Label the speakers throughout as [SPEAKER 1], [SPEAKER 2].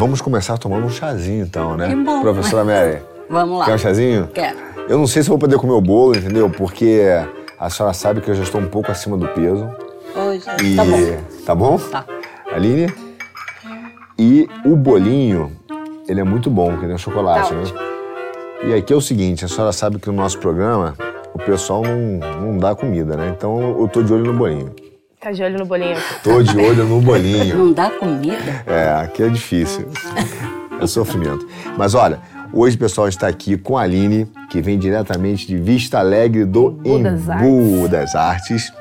[SPEAKER 1] Vamos começar tomando um chazinho então, né?
[SPEAKER 2] Que bom.
[SPEAKER 1] Professora Mary.
[SPEAKER 2] Vamos lá.
[SPEAKER 1] Quer um chazinho?
[SPEAKER 2] Quero.
[SPEAKER 1] Eu não sei se eu vou poder comer o bolo, entendeu? Porque a senhora sabe que eu já estou um pouco acima do peso.
[SPEAKER 2] Hoje.
[SPEAKER 1] E...
[SPEAKER 2] Tá bom.
[SPEAKER 1] Tá bom?
[SPEAKER 2] Tá.
[SPEAKER 1] Aline? E o bolinho, ele é muito bom, que nem o chocolate,
[SPEAKER 3] Tá
[SPEAKER 1] né?
[SPEAKER 3] ótimo.
[SPEAKER 1] E aqui é o seguinte, a senhora sabe que no nosso programa o pessoal não, não dá comida, né? Então eu tô de olho no bolinho.
[SPEAKER 3] Tá de olho no bolinho.
[SPEAKER 1] Tô de olho no bolinho.
[SPEAKER 2] Não dá comida?
[SPEAKER 1] É, aqui é difícil. É sofrimento. Mas olha, hoje pessoal está aqui com a Aline, que vem diretamente de Vista Alegre do
[SPEAKER 3] Embu das
[SPEAKER 1] Embu das Artes.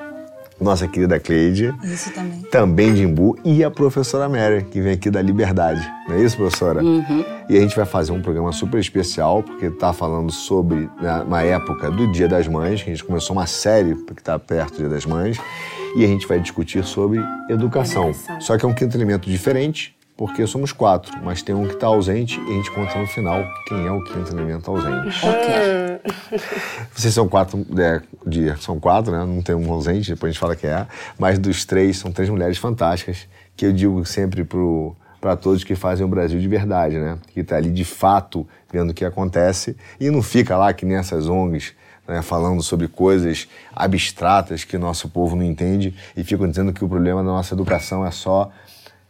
[SPEAKER 1] Nossa querida Cleide,
[SPEAKER 2] Isso também.
[SPEAKER 1] também de Embu. E a professora Mary, que vem aqui da Liberdade. Não é isso, professora?
[SPEAKER 2] Uhum.
[SPEAKER 1] E a gente vai fazer um programa super especial, porque está falando sobre né, uma época do Dia das Mães, que a gente começou uma série que está perto do Dia das Mães, e a gente vai discutir sobre educação.
[SPEAKER 3] Educação.
[SPEAKER 1] Só que é um quinto elemento diferente, porque somos quatro, mas tem um que está ausente e a gente conta no final quem é o quinto elemento ausente.
[SPEAKER 2] Ok.
[SPEAKER 1] Vocês são quatro, é, de, são quatro, né? Não tem um ausente, depois a gente fala que é. Mas dos três, são três mulheres fantásticas, que eu digo sempre pro para todos que fazem o Brasil de verdade, né? Que tá ali de fato vendo o que acontece e não fica lá que nem essas ONGs né, falando sobre coisas abstratas que nosso povo não entende e ficam dizendo que o problema da nossa educação é só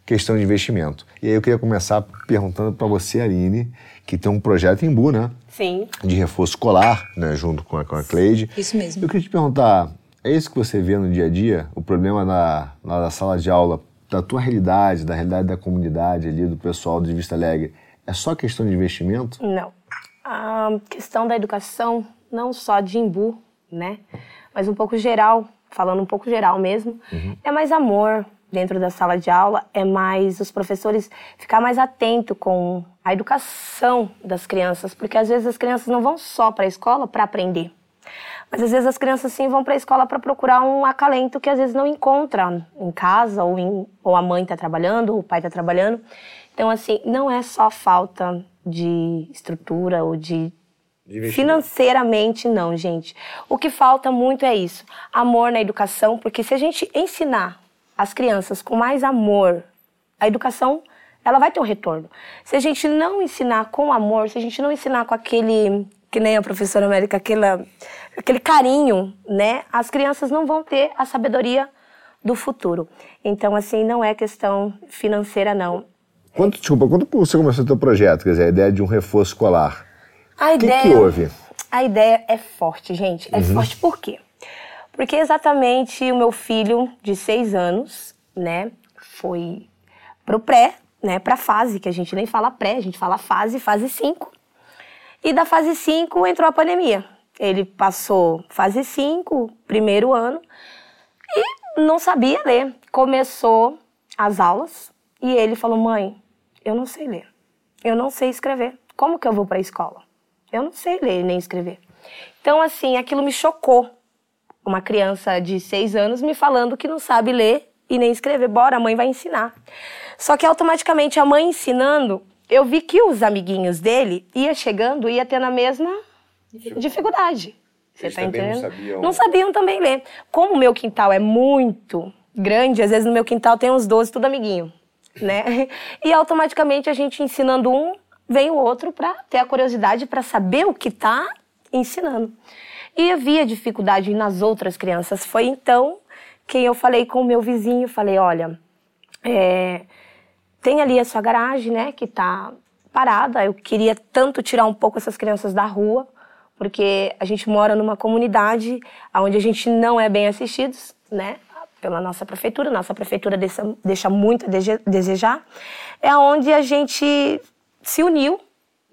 [SPEAKER 1] questão de investimento. E aí eu queria começar perguntando para você, Aline, que tem um projeto em Bu, né?
[SPEAKER 3] Sim.
[SPEAKER 1] de reforço escolar, né, junto com a, com a Cleide.
[SPEAKER 2] Isso mesmo.
[SPEAKER 1] Eu queria te perguntar, é isso que você vê no dia a dia? O problema na, na, na sala de aula, da tua realidade, da realidade da comunidade ali, do pessoal de Vista Alegre, é só questão de investimento?
[SPEAKER 3] Não. A questão da educação, não só de Imbu, né? Mas um pouco geral, falando um pouco geral mesmo, é mais amor dentro da sala de aula, é mais os professores ficar mais atento com a educação das crianças, porque às vezes as crianças não vão só para a escola para aprender. Mas às vezes as crianças sim vão para a escola para procurar um acalento que às vezes não encontra em casa, ou, em- ou a mãe está trabalhando, ou o pai está trabalhando. Então, assim, não é só falta de estrutura ou de. Financeiramente, não, gente. O que falta muito é isso: amor na educação, porque se a gente ensinar as crianças com mais amor, a educação ela vai ter um retorno. Se a gente não ensinar com amor, se a gente não ensinar com aquele, que nem a professora América, aquela, aquele carinho, né? As crianças não vão ter a sabedoria do futuro. Então, assim, não é questão financeira, não.
[SPEAKER 1] Quando, desculpa, quando você começou o teu projeto, quer dizer, a ideia de um reforço escolar, o que,
[SPEAKER 3] ideia,
[SPEAKER 1] que houve?
[SPEAKER 3] A ideia é forte, gente. É forte por quê? Porque exatamente o meu filho de seis anos, né, foi pro pré, né, pra fase, que a gente nem fala pré, a gente fala fase, fase 5. E da fase 5 entrou a pandemia. Ele passou fase 5, primeiro ano, e não sabia ler. Começou as aulas e ele falou: Mãe, eu não sei ler. Eu não sei escrever. Como que eu vou para a escola? Eu não sei ler nem escrever. Então, assim, aquilo me chocou. Uma criança de seis anos me falando que não sabe ler e nem escrever. Bora, a mãe vai ensinar. Só que automaticamente a mãe ensinando, eu vi que os amiguinhos dele ia chegando, ia tendo a mesma dificuldade. Você
[SPEAKER 1] Eles
[SPEAKER 3] tá
[SPEAKER 1] também não
[SPEAKER 3] entendendo?
[SPEAKER 1] sabiam.
[SPEAKER 3] Não sabiam também ler. Como o meu quintal é muito grande, às vezes no meu quintal tem uns 12, tudo amiguinho, né? E automaticamente a gente ensinando um, vem o outro para ter a curiosidade para saber o que tá ensinando. E havia dificuldade nas outras crianças. Foi então que eu falei com o meu vizinho, falei, olha, é, tem ali a sua garagem, né, que tá parada. Eu queria tanto tirar um pouco essas crianças da rua, porque a gente mora numa comunidade onde a gente não é bem assistidos, né, pela nossa prefeitura. Nossa prefeitura deixa, deixa muito a desejar. É onde a gente se uniu,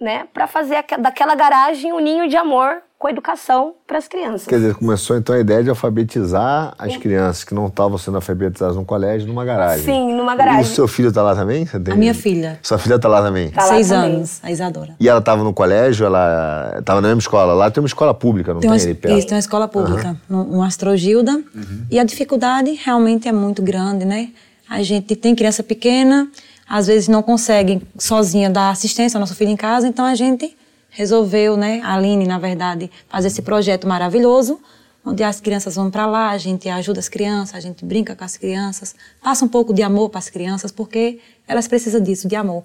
[SPEAKER 3] né, para fazer aque- daquela garagem um ninho de amor com educação para as crianças.
[SPEAKER 1] Quer dizer, começou então a ideia de alfabetizar as crianças que não estavam sendo alfabetizadas no colégio numa garagem.
[SPEAKER 3] Sim, numa garagem.
[SPEAKER 1] E o seu filho tá lá também? Você tem-
[SPEAKER 2] A minha filha.
[SPEAKER 1] Sua filha tá lá também?
[SPEAKER 3] Tá lá
[SPEAKER 2] Seis
[SPEAKER 3] também.
[SPEAKER 2] anos, a Isadora.
[SPEAKER 1] E ela estava no colégio, ela estava na mesma escola. Lá tem uma escola pública, não
[SPEAKER 2] Tem
[SPEAKER 1] tem,
[SPEAKER 2] uma,
[SPEAKER 1] ali perto?
[SPEAKER 2] isso, tem uma escola pública, no, no Astrogilda. E a dificuldade realmente é muito grande, né? A gente tem criança pequena, às vezes não consegue sozinha dar assistência ao nosso filho em casa, então a gente resolveu, né, a Aline, na verdade, fazer esse projeto maravilhoso, onde as crianças vão para lá, a gente ajuda as crianças, a gente brinca com as crianças, passa um pouco de amor para as crianças, porque elas precisam disso, de amor.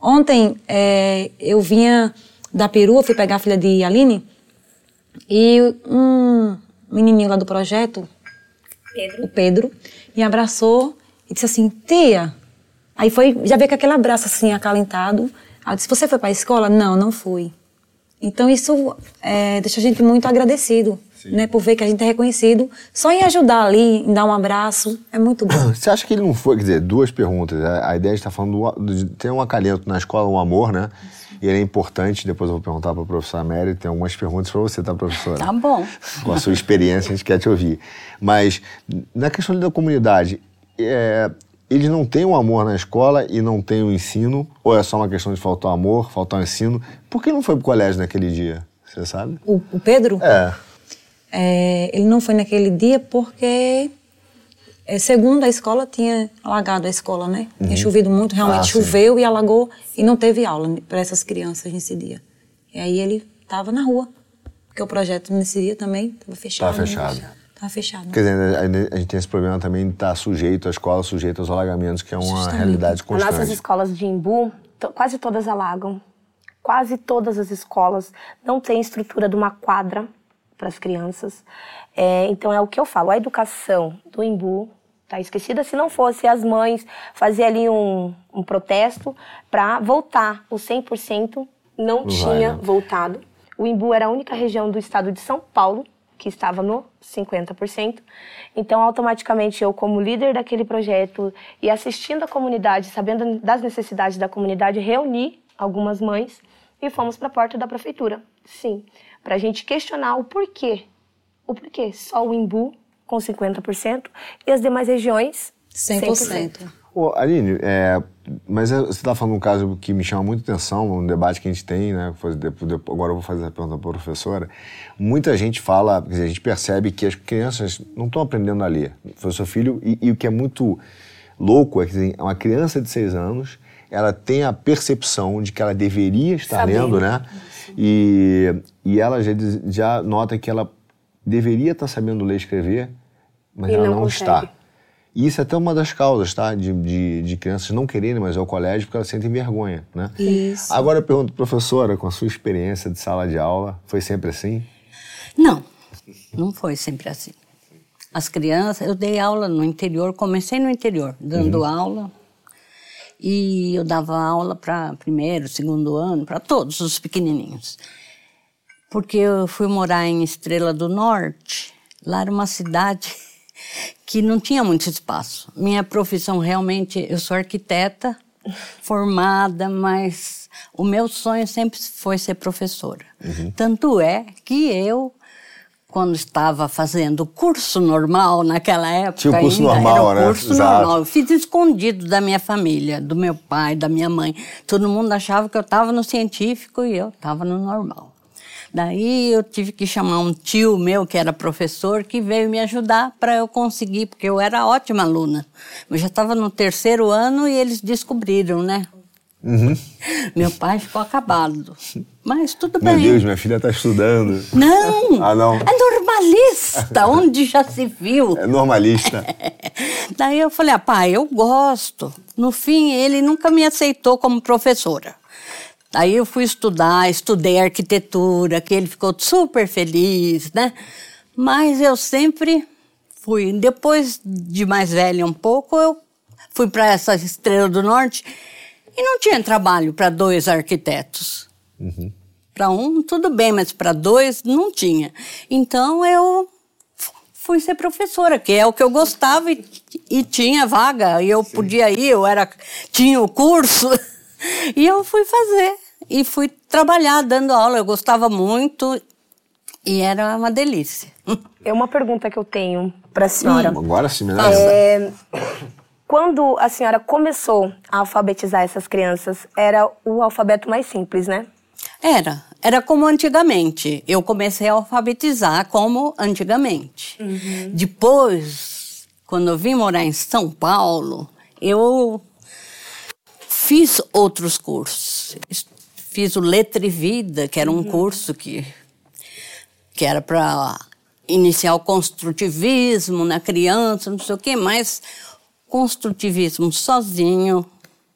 [SPEAKER 2] Ontem é, eu vinha da perua, fui pegar a filha de Aline e um menininho lá do projeto,
[SPEAKER 3] Pedro.
[SPEAKER 2] o Pedro, me abraçou e disse assim, tia. Aí foi, já veio com aquele abraço assim, acalentado. Eu disse, você foi para a escola? Não, não fui. Então isso é, deixa a gente muito agradecido, né, por ver que a gente é reconhecido. Só em ajudar ali, em dar um abraço, é muito bom.
[SPEAKER 1] Você acha que ele não foi, quer dizer, duas perguntas. A, a ideia de estar falando do, de ter um acalento na escola, um amor, né? E ele é importante, depois eu vou perguntar para a professora Mary, tem algumas perguntas para você, tá, professora?
[SPEAKER 4] Tá bom.
[SPEAKER 1] Com a sua experiência, a gente quer te ouvir. Mas, na questão da comunidade, é, eles não têm o um amor na escola e não têm o um ensino? Ou é só uma questão de faltar amor, faltar o um ensino? Por que não foi para o colégio naquele dia? Você sabe?
[SPEAKER 2] O, o Pedro?
[SPEAKER 1] É.
[SPEAKER 2] É, ele não foi naquele dia porque, é, segundo a escola, tinha alagado a escola, né? Tinha chovido muito, realmente
[SPEAKER 1] Ah, sim.
[SPEAKER 2] choveu e alagou e não teve aula para essas crianças nesse dia. E aí ele estava na rua, porque o projeto nesse dia também estava fechado.
[SPEAKER 1] Tava fechado.
[SPEAKER 2] Estava fechado.
[SPEAKER 1] Quer dizer, a, gente tem esse problema também de estar sujeito, a escola sujeita aos alagamentos, que é uma
[SPEAKER 2] Justamente.
[SPEAKER 1] realidade
[SPEAKER 3] As
[SPEAKER 1] constante.
[SPEAKER 3] nossas escolas de Imbu, quase todas alagam. Quase todas as escolas não têm estrutura de uma quadra para as crianças. É, então é o que eu falo, a educação do Imbu está esquecida. Se não fosse as mães fazer ali um, um protesto para voltar, o 100% não
[SPEAKER 1] Não
[SPEAKER 3] tinha
[SPEAKER 1] vai, né?
[SPEAKER 3] voltado. O Imbu era a única região do estado de São Paulo que estava no 50%. Então, automaticamente, eu, como líder daquele projeto e assistindo a comunidade, sabendo das necessidades da comunidade, reuni algumas mães e fomos para a porta da prefeitura. Sim, para a gente questionar o porquê. O porquê só o Imbu com 50% e as demais regiões
[SPEAKER 2] 100%.
[SPEAKER 1] Ô, Aline, é, mas é- você está falando um caso que me chama muita atenção, um debate que a gente tem, né? Agora eu vou fazer a pergunta para a professora. Muita gente fala, quer dizer, a gente percebe que as crianças não estão aprendendo a ler. Foi o seu filho, e, e o que é muito louco é que assim, uma criança de seis anos, ela tem a percepção de que ela deveria estar
[SPEAKER 3] Sabendo.
[SPEAKER 1] lendo, né? E, e ela já, já nota que ela deveria estar sabendo ler e escrever, mas
[SPEAKER 3] E
[SPEAKER 1] ela
[SPEAKER 3] não
[SPEAKER 1] não está. E isso é até uma das causas, tá? De, de, de crianças não quererem mais ir ao colégio porque elas sentem vergonha, né?
[SPEAKER 2] Isso.
[SPEAKER 1] Agora eu pergunto, professora, com a sua experiência de sala de aula, foi sempre assim?
[SPEAKER 4] Não, não foi sempre assim. As crianças, eu dei aula no interior, comecei no interior, dando aula. E eu dava aula para primeiro, segundo ano, para todos os pequenininhos. Porque eu fui morar em Estrela do Norte, lá era uma cidade que não tinha muito espaço. Minha profissão realmente, eu sou arquiteta formada, mas o meu sonho sempre foi ser professora. Tanto é que eu quando estava fazendo curso normal naquela época.
[SPEAKER 1] Tinha o curso
[SPEAKER 4] ainda,
[SPEAKER 1] normal,
[SPEAKER 4] era
[SPEAKER 1] né?
[SPEAKER 4] o curso
[SPEAKER 1] Exato.
[SPEAKER 4] normal. Eu fiz escondido da minha família, do meu pai, da minha mãe. Todo mundo achava que eu estava no científico e eu estava no normal. Daí eu tive que chamar um tio meu, que era professor, que veio me ajudar para eu conseguir, porque eu era ótima aluna. Eu já estava no terceiro ano e eles descobriram, né?
[SPEAKER 1] Uhum.
[SPEAKER 4] Meu pai ficou acabado. Mas tudo
[SPEAKER 1] Meu
[SPEAKER 4] bem.
[SPEAKER 1] Deus, minha filha está estudando.
[SPEAKER 4] Não!
[SPEAKER 1] Ah, não?
[SPEAKER 4] É normalista, onde já se viu.
[SPEAKER 1] É normalista.
[SPEAKER 4] Daí eu falei, ah, pai, eu gosto. No fim, ele nunca me aceitou como professora. Daí eu fui estudar, estudei arquitetura, que ele ficou super feliz, né? Mas eu sempre fui. Depois de mais velha um pouco, eu fui para essa Estrela do Norte e não tinha trabalho para dois arquitetos. Para um, tudo bem, mas para dois, não tinha. Então eu fui ser professora, que é o que eu gostava e, e tinha vaga, e eu podia ir, eu era, tinha o curso, e eu fui fazer. E fui trabalhar dando aula, eu gostava muito e era uma delícia.
[SPEAKER 3] É uma pergunta que eu tenho para a senhora.
[SPEAKER 1] Agora sim, né?
[SPEAKER 3] É, quando a senhora começou a alfabetizar essas crianças, era o alfabeto mais simples, né?
[SPEAKER 4] Era, era como antigamente. Eu comecei a alfabetizar como antigamente. Depois, quando eu vim morar em São Paulo, eu fiz outros cursos. Fiz o Letra e Vida, que era um curso que, que era para iniciar o construtivismo na criança, não sei o quê, mas construtivismo sozinho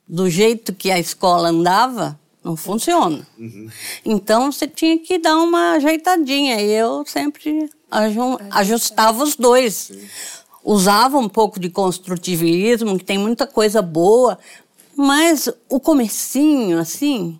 [SPEAKER 4] do jeito que a escola andava, não funciona. Uhum. Então você tinha que dar uma ajeitadinha. E eu sempre ajustava os dois. Sim. Usava um pouco de construtivismo, que tem muita coisa boa, mas o comecinho, assim,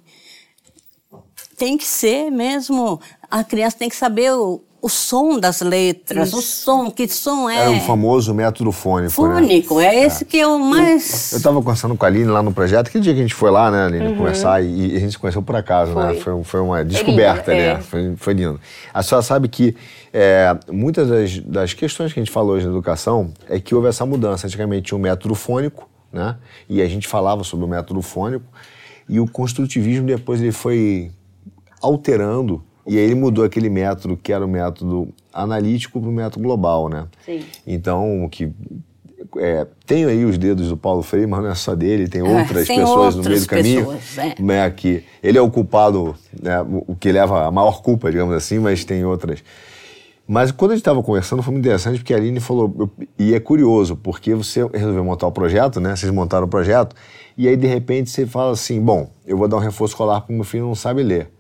[SPEAKER 4] tem que ser mesmo. A criança tem que saber o, o som das letras, Isso. o som, que som é.
[SPEAKER 1] Era o famoso método fônico.
[SPEAKER 4] Né? Fônico,
[SPEAKER 1] né?
[SPEAKER 4] é esse é. que é o mais.
[SPEAKER 1] Eu estava conversando com a Aline lá no projeto, que dia que a gente foi lá, né, Aline, uhum. conversar, e, e, a gente se conheceu por acaso, né? foi. né? Foi, foi uma descoberta, é. né? Foi, foi lindo. A senhora sabe que é, muitas das, das questões que a gente falou hoje na educação é que houve essa mudança. Antigamente tinha um método fônico, né? E a gente falava sobre o método fônico, e o construtivismo depois ele foi alterando e aí ele mudou aquele método que era o método analítico para o método global, né?
[SPEAKER 4] Sim.
[SPEAKER 1] Então, que é, tem aí os dedos do Paulo Freire, mas não é só dele, tem é, outras tem pessoas no meio do caminho. Pessoas, é. Né, que ele é o culpado, né, o que leva a maior culpa, digamos assim, mas tem outras. Mas quando a gente estava conversando foi muito interessante porque a Aline falou, e é curioso, porque você resolveu montar o projeto, né? Vocês montaram o projeto, e aí de repente você fala assim: bom, eu vou dar um reforço escolar porque meu filho não sabe ler.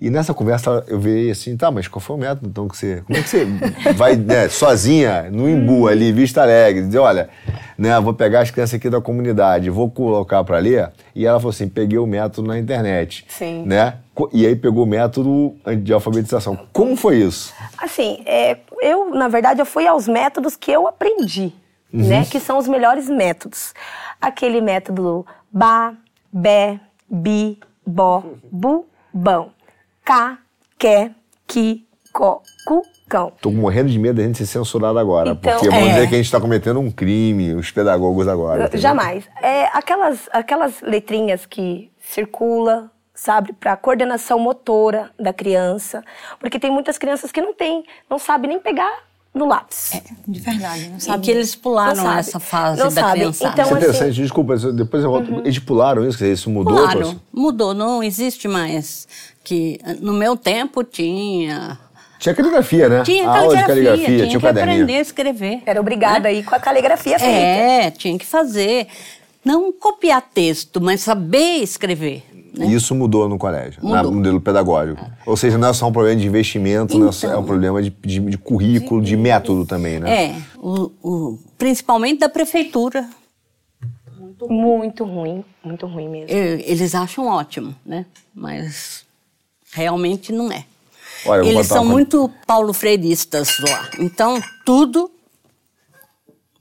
[SPEAKER 1] E nessa conversa eu vi assim, tá, mas qual foi o método então que você. Como é que você vai né, sozinha, no Imbu ali, Vista Alegre, dizer, olha, né, vou pegar as crianças aqui da comunidade, vou colocar para ler? E ela falou assim: peguei o método na internet.
[SPEAKER 3] Sim.
[SPEAKER 1] Né? E aí pegou o método de alfabetização. Como foi isso?
[SPEAKER 3] Assim, é, eu, na verdade, eu fui aos métodos que eu aprendi, uhum. né? Que são os melhores métodos. Aquele método ba, bé, bi, bo, bu, bão K, que, que, co, cu, cão.
[SPEAKER 1] Tô morrendo de medo da gente ser censurado agora, então, porque vamos é... dizer que a gente está cometendo um crime, os pedagogos agora.
[SPEAKER 3] Entendeu? Jamais. É, aquelas, aquelas letrinhas que circula, sabe, para coordenação motora da criança, porque tem muitas crianças que não têm, não sabem nem pegar no lápis.
[SPEAKER 2] É, de verdade, não
[SPEAKER 4] sabe. que eles pularam essa fase
[SPEAKER 3] não
[SPEAKER 4] da
[SPEAKER 3] sabe.
[SPEAKER 4] criança.
[SPEAKER 1] Então, isso é interessante, assim, desculpa, depois eu volto. Uhum. Eles pularam isso, isso mudou?
[SPEAKER 4] Pularam, mudou, não existe mais que no meu tempo tinha.
[SPEAKER 1] Tinha caligrafia, né?
[SPEAKER 4] Tinha caligrafia, aula de caligrafia, tinha, tinha que aprender a escrever.
[SPEAKER 3] Era obrigada né? aí com a caligrafia feita.
[SPEAKER 4] É, tinha que fazer. Não copiar texto, mas saber escrever. Né?
[SPEAKER 1] Isso mudou no colégio, mudou. no modelo pedagógico. É. Ou seja, não é só um problema de investimento, então, é, é um problema de, de, de currículo, de, de método também, né?
[SPEAKER 4] É, o, o, principalmente da prefeitura.
[SPEAKER 3] Muito, muito ruim, muito ruim mesmo.
[SPEAKER 4] Eles acham ótimo, né? Mas Realmente não é. Olha, Eles são muito paulo freiristas lá. Então, tudo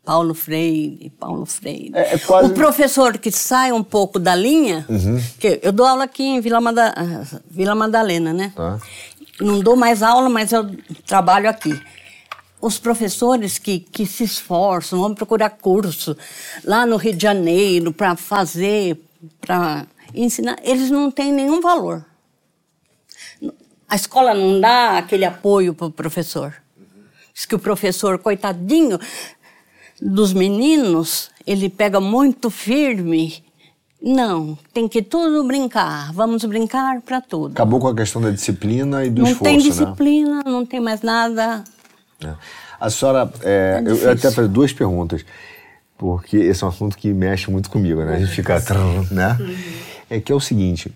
[SPEAKER 4] Paulo Freire, Paulo Freire. É, é quase... O professor que sai um pouco da linha, uhum. que eu dou aula aqui em Vila, Mada, Vila Madalena, né? Tá. Não dou mais aula, mas eu trabalho aqui. Os professores que, que se esforçam, vão procurar curso lá no Rio de Janeiro para fazer, para ensinar, eles não têm nenhum valor a escola não dá aquele apoio para o professor. Diz que o professor, coitadinho dos meninos, ele pega muito firme. Não, tem que tudo brincar. Vamos brincar para tudo.
[SPEAKER 1] Acabou com a questão da disciplina e do
[SPEAKER 4] não
[SPEAKER 1] esforço,
[SPEAKER 4] Não tem disciplina, né? não tem mais nada.
[SPEAKER 1] É. A senhora, é, é eu, eu até fazer duas perguntas, porque esse é um assunto que mexe muito comigo, né? A gente fica, né? É que é o seguinte,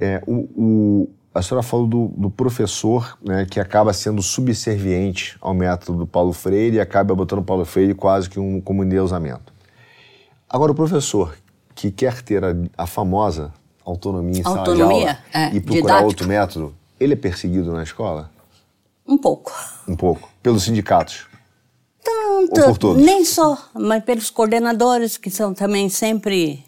[SPEAKER 1] é, o, o a senhora falou do, do professor né, que acaba sendo subserviente ao método do Paulo Freire e acaba botando o Paulo Freire quase que um, como endeusamento. Agora, o professor que quer ter a, a famosa autonomia em
[SPEAKER 4] autonomia, sala de aula
[SPEAKER 1] é, e procurar didático. outro método, ele é perseguido na escola?
[SPEAKER 4] Um pouco.
[SPEAKER 1] Um pouco. Pelos sindicatos?
[SPEAKER 4] Tanto. Ou por todos? Nem só, mas pelos coordenadores, que são também sempre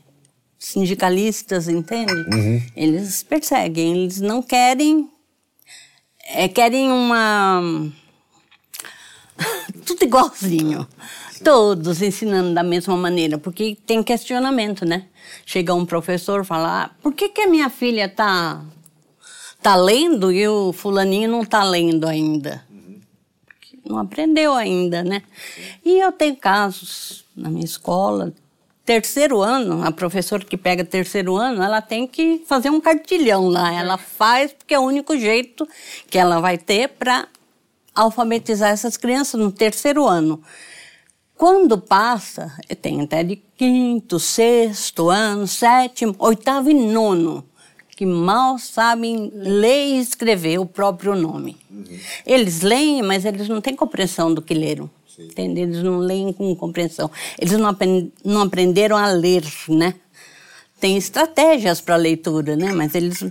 [SPEAKER 4] sindicalistas, entende? Uhum. Eles perseguem, eles não querem. É, querem uma. Tudo igualzinho. Todos ensinando da mesma maneira, porque tem questionamento, né? Chega um professor falar: ah, por que, que a minha filha tá, tá lendo e o fulaninho não tá lendo ainda? Não aprendeu ainda, né? E eu tenho casos na minha escola terceiro ano, a professora que pega terceiro ano, ela tem que fazer um cartilhão lá. Ela faz porque é o único jeito que ela vai ter para alfabetizar essas crianças no terceiro ano. Quando passa, tem até de quinto, sexto ano, sétimo, oitavo e nono, que mal sabem ler e escrever o próprio nome. Uhum. Eles leem, mas eles não têm compreensão do que leram. Entende? Eles não leem com compreensão. Eles não, aprend não aprenderam a ler, né? Tem estratégias para leitura, né? Mas eles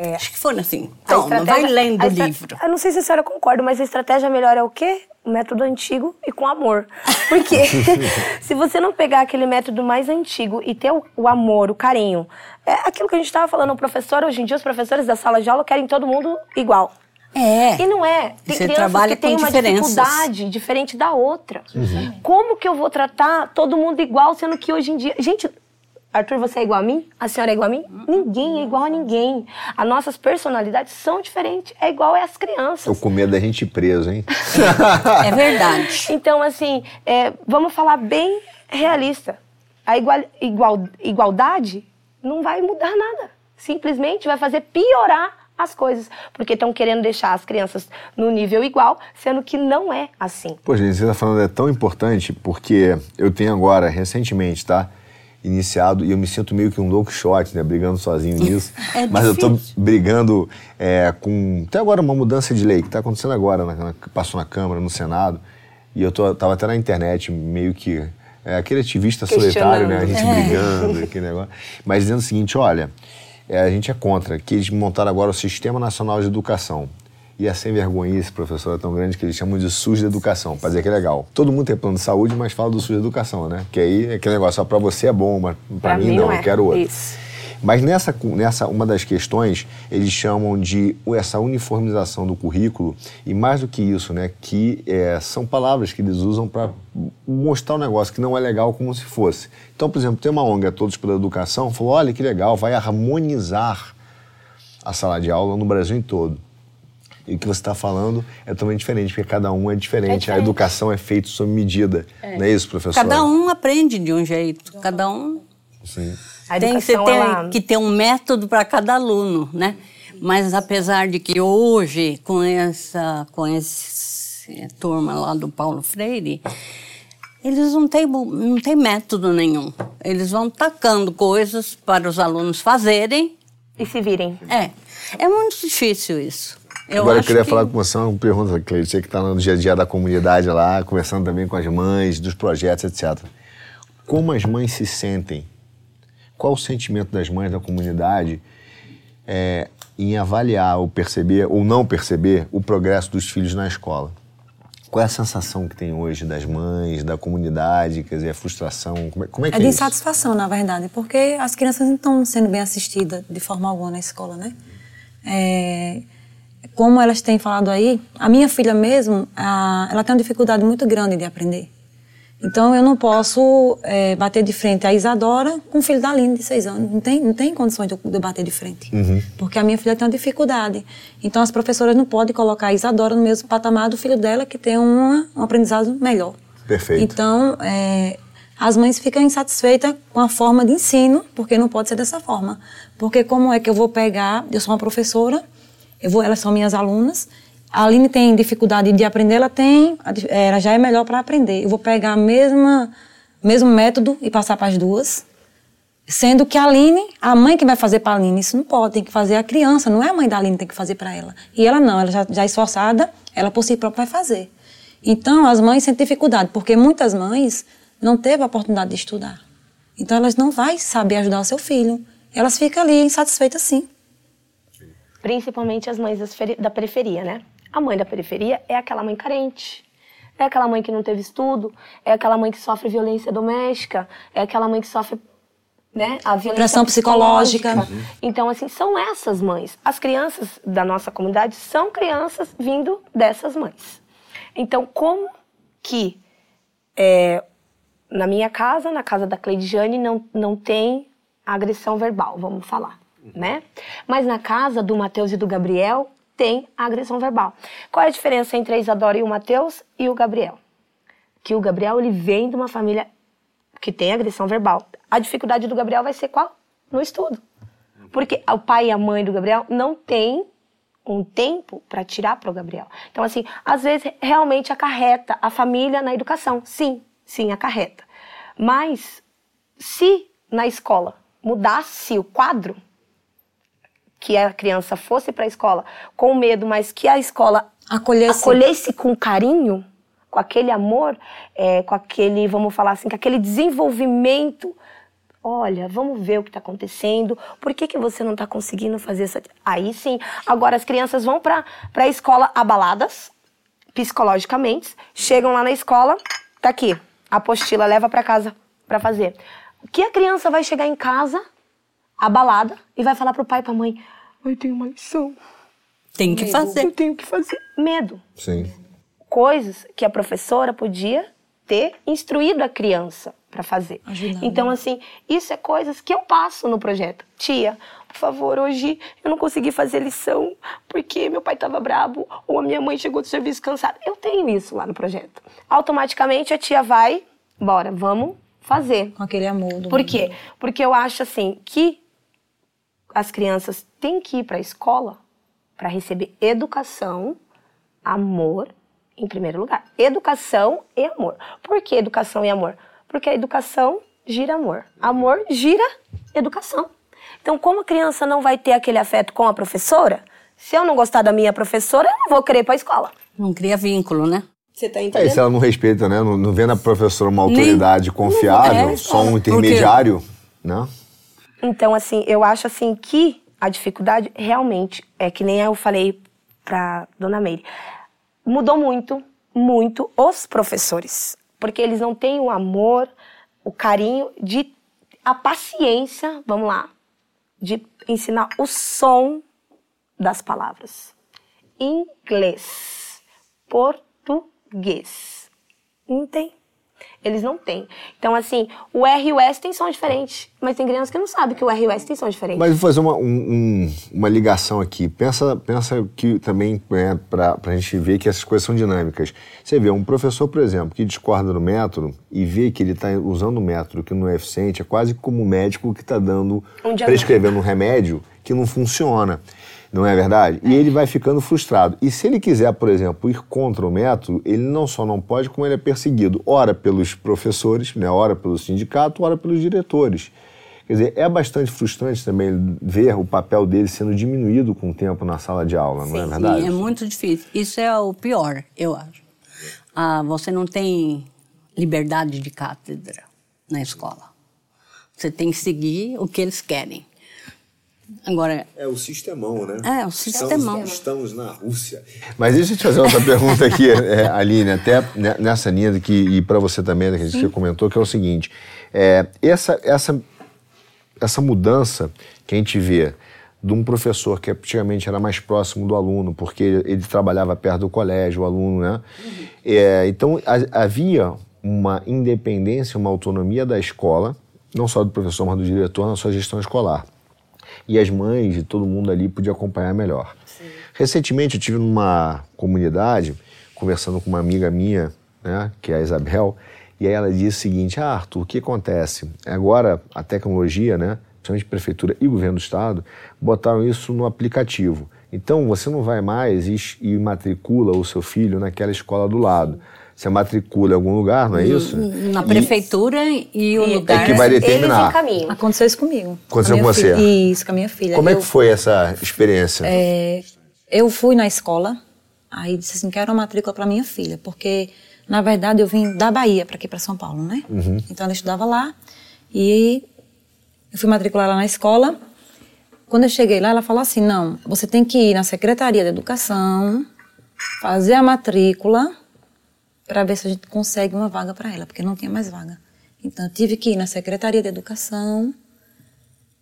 [SPEAKER 4] é. Acho que foram assim. Toma, vai lendo o livro.
[SPEAKER 3] Eu não sei se a senhora concorda, mas a estratégia melhor é o quê? O método antigo e com amor. Porque se você não pegar aquele método mais antigo e ter o, o amor, o carinho, é aquilo que a gente estava falando, o professor, hoje em dia, os professores da sala de aula querem todo mundo igual.
[SPEAKER 4] É.
[SPEAKER 3] E não é. Tem Você crianças que têm uma dificuldade diferente da outra. Uhum. Como que eu vou tratar todo mundo igual, sendo que hoje em dia. Gente, Arthur, você é igual a mim? A senhora é igual a mim? Ninguém é igual a ninguém. As nossas personalidades são diferentes. É igual as crianças.
[SPEAKER 1] Tô com medo da gente preso, hein?
[SPEAKER 4] é verdade.
[SPEAKER 3] Então, assim, é, vamos falar bem realista. A igual, igual, igualdade não vai mudar nada. Simplesmente vai fazer piorar as coisas, porque estão querendo deixar as crianças no nível igual, sendo que não é assim.
[SPEAKER 1] Pô, gente, você está falando é tão importante, porque eu tenho agora, recentemente, tá? Iniciado, e eu me sinto meio que um louco shot, né? Brigando sozinho nisso.
[SPEAKER 4] é
[SPEAKER 1] Mas eu estou brigando é, com. Até agora, uma mudança de lei que está acontecendo agora, na, na, passou na Câmara, no Senado, e eu tô, tava até na internet, meio que. É, aquele ativista solitário, né? A gente é. brigando, aquele negócio. Mas dizendo o seguinte: olha, é, a gente é contra que eles montaram agora o Sistema Nacional de Educação. E a sem vergonhice, professor, é tão grande que eles chamam de SUS de educação, para dizer que é legal. Todo mundo tem plano de saúde, mas fala do SUS de educação, né? Que aí é aquele negócio, só para você é bom, mas para mim, mim, não, não é. eu quero outro. Isso. Mas nessa, nessa uma das questões, eles chamam de essa uniformização do currículo, e mais do que isso, né, que é, são palavras que eles usam para mostrar um negócio que não é legal como se fosse. Então, por exemplo, tem uma ONG, Todos pela Educação, falou: olha que legal, vai harmonizar a sala de aula no Brasil em todo. E o que você está falando é totalmente diferente, porque cada um é diferente. É diferente. A educação é feita sob medida. É. Não é isso, professor?
[SPEAKER 4] Cada um aprende de um jeito. Cada um.
[SPEAKER 1] Sim.
[SPEAKER 4] Tem que ter, ela... que ter um método para cada aluno, né? Mas apesar de que hoje, com essa, com essa turma lá do Paulo Freire, eles não têm, não têm método nenhum. Eles vão tacando coisas para os alunos fazerem.
[SPEAKER 3] E se virem.
[SPEAKER 4] É. É muito difícil isso.
[SPEAKER 1] Eu Agora eu queria que... falar com você uma pergunta, Cleiton. Você que está no dia a dia da comunidade lá, conversando também com as mães, dos projetos, etc. Como as mães se sentem qual o sentimento das mães da comunidade é, em avaliar ou perceber ou não perceber o progresso dos filhos na escola? Qual é a sensação que tem hoje das mães, da comunidade, quer dizer, a frustração? Como é, como é que é?
[SPEAKER 2] É
[SPEAKER 1] de
[SPEAKER 2] isso? insatisfação, na verdade, porque as crianças não estão sendo bem assistidas de forma alguma na escola, né? É, como elas têm falado aí, a minha filha mesmo, a, ela tem uma dificuldade muito grande de aprender. Então eu não posso é, bater de frente a Isadora com o filho da Aline, de seis anos. Não tem, não tem condições de eu, bater de frente. Uhum. Porque a minha filha tem uma dificuldade. Então as professoras não podem colocar a Isadora no mesmo patamar do filho dela, que tem uma, um aprendizado melhor.
[SPEAKER 1] Perfeito.
[SPEAKER 2] Então, é, as mães ficam insatisfeitas com a forma de ensino, porque não pode ser dessa forma. Porque como é que eu vou pegar, eu sou uma professora, eu vou, elas são minhas alunas, a Aline tem dificuldade de aprender, ela tem, ela já é melhor para aprender. Eu vou pegar mesma mesmo método e passar para as duas, sendo que a Aline, a mãe que vai fazer para a Aline, isso não pode, tem que fazer a criança, não é a mãe da Aline que tem que fazer para ela. E ela não, ela já, já é esforçada, ela por si própria vai fazer. Então as mães sentem dificuldade, porque muitas mães não teve a oportunidade de estudar. Então elas não vão saber ajudar o seu filho. Elas ficam ali insatisfeitas sim.
[SPEAKER 3] Principalmente as mães da periferia, né? A mãe da periferia é aquela mãe carente. É aquela mãe que não teve estudo, é aquela mãe que sofre violência doméstica, é aquela mãe que sofre né, a violência
[SPEAKER 2] Pressão psicológica.
[SPEAKER 3] psicológica. Então, assim, são essas mães. As crianças da nossa comunidade são crianças vindo dessas mães. Então, como que é, na minha casa, na casa da Cleidiane, não, não tem agressão verbal, vamos falar, né? Mas na casa do Mateus e do Gabriel, tem a agressão verbal. Qual é a diferença entre a Isadora e o Mateus e o Gabriel? Que o Gabriel ele vem de uma família que tem agressão verbal. A dificuldade do Gabriel vai ser qual? No estudo. Porque o pai e a mãe do Gabriel não têm um tempo para tirar para o Gabriel. Então, assim, às vezes realmente acarreta a família na educação. Sim, sim, acarreta. Mas se na escola mudasse o quadro, que a criança fosse para a escola com medo, mas que a escola
[SPEAKER 2] Acolhesse.
[SPEAKER 3] acolhesse com carinho, com aquele amor, é, com aquele, vamos falar assim, com aquele desenvolvimento. Olha, vamos ver o que está acontecendo. Por que, que você não está conseguindo fazer essa. Aí sim. Agora as crianças vão para a escola abaladas, psicologicamente, chegam lá na escola, tá aqui, a apostila leva para casa para fazer. O que a criança vai chegar em casa abalada e vai falar pro pai e pra mãe: Eu tenho uma lição.
[SPEAKER 4] Tem que
[SPEAKER 3] Eu
[SPEAKER 4] fazer.
[SPEAKER 3] tenho que fazer. Medo.
[SPEAKER 1] Sim.
[SPEAKER 3] Coisas que a professora podia ter instruído a criança para fazer.
[SPEAKER 2] Ajudando.
[SPEAKER 3] Então, assim, isso é coisas que eu passo no projeto. Tia, por favor, hoje eu não consegui fazer lição porque meu pai estava brabo ou a minha mãe chegou do serviço cansada. Eu tenho isso lá no projeto. Automaticamente a tia vai, bora, vamos fazer.
[SPEAKER 2] Com aquele amor do
[SPEAKER 3] Por quê? Porque eu acho assim que as crianças têm que ir para a escola para receber educação, amor em primeiro lugar. Educação e amor. Por que educação e amor? Porque a educação gira amor. Amor gira educação. Então, como a criança não vai ter aquele afeto com a professora, se eu não gostar da minha professora, eu não vou querer ir para a escola.
[SPEAKER 4] Não cria vínculo, né?
[SPEAKER 3] Você tá
[SPEAKER 1] É,
[SPEAKER 3] entendendo?
[SPEAKER 1] se ela não respeita, né? Não, não vê na professora uma autoridade confiável,
[SPEAKER 4] é,
[SPEAKER 1] só um
[SPEAKER 4] porque-
[SPEAKER 1] intermediário, né?
[SPEAKER 3] Então, assim, eu acho assim que a dificuldade realmente é que nem eu falei pra dona Meire. Mudou muito, muito os professores. Porque eles não têm o amor, o carinho de a paciência, vamos lá, de ensinar o som das palavras. Inglês, português. Não tem. Eles não têm. Então, assim, o R e o S tem som diferente. Mas tem crianças que não sabem que o R e o S tem som diferente.
[SPEAKER 1] Mas vou fazer uma, um- um- uma ligação aqui. Pensa, pensa que também é, para a gente ver que essas coisas são dinâmicas. Você vê um professor, por exemplo, que discorda do método e vê que ele está usando um método que não é eficiente, é quase como um médico que está dando,
[SPEAKER 3] Um
[SPEAKER 1] prescrevendo um remédio que não funciona. Não é verdade? E ele vai ficando frustrado. E se ele quiser, por exemplo, ir contra o método, ele não só não pode, como ele é perseguido, ora pelos professores, né, ora pelo sindicato, ora pelos diretores. Quer dizer, é bastante frustrante também ver o papel dele sendo diminuído com o tempo na sala de aula, não é verdade?
[SPEAKER 4] Sim, é muito difícil. Isso é o pior, eu acho. Ah, você não tem liberdade de cátedra na escola. Você tem que seguir o que eles querem. Agora,
[SPEAKER 1] É o sistemão, né?
[SPEAKER 4] É, o sistemão.
[SPEAKER 1] Estamos, na Rússia. Mas deixa eu te fazer outra pergunta aqui, é, Aline, até ne- nessa linha que, e para você também, né, que a gente comentou, que é o seguinte: é, essa, essa, essa mudança que a gente vê de um professor que antigamente era mais próximo do aluno, porque ele, ele trabalhava perto do colégio, o aluno, né? É, então ha- havia uma independência, uma autonomia da escola, não só do professor, mas do diretor na sua gestão escolar e as mães e todo mundo ali podia acompanhar melhor. Recentemente eu tive numa comunidade conversando com uma amiga minha, né, que é a Isabel, e aí ela disse o seguinte: "Ah, Arthur, o que acontece? Agora a tecnologia, né, principalmente prefeitura e governo do estado, botaram isso no aplicativo. Então você não vai mais e, e matricula o seu filho naquela escola do lado. Você matricula em algum lugar, não é isso?
[SPEAKER 4] na prefeitura e, o
[SPEAKER 3] E
[SPEAKER 4] lugar.
[SPEAKER 1] É que vai determinar.
[SPEAKER 3] Eles encaminham.
[SPEAKER 2] Aconteceu isso comigo.
[SPEAKER 1] Aconteceu
[SPEAKER 2] minha
[SPEAKER 1] com você?
[SPEAKER 2] filha. Isso, com a minha filha.
[SPEAKER 1] Como é
[SPEAKER 2] Eu-
[SPEAKER 1] que foi essa experiência?
[SPEAKER 2] Eu fui na escola, aí disse assim, quero uma matrícula para minha filha, porque, na verdade, eu vim da Bahia para aqui, para São Paulo, né? Então, ela estudava lá, e eu fui matricular lá na escola. Quando eu cheguei lá, ela falou assim, não, você tem que ir na Secretaria de Educação, fazer a matrícula, para ver se a gente consegue uma vaga para ela, porque não tinha mais vaga. Então, eu tive que ir na Secretaria de Educação,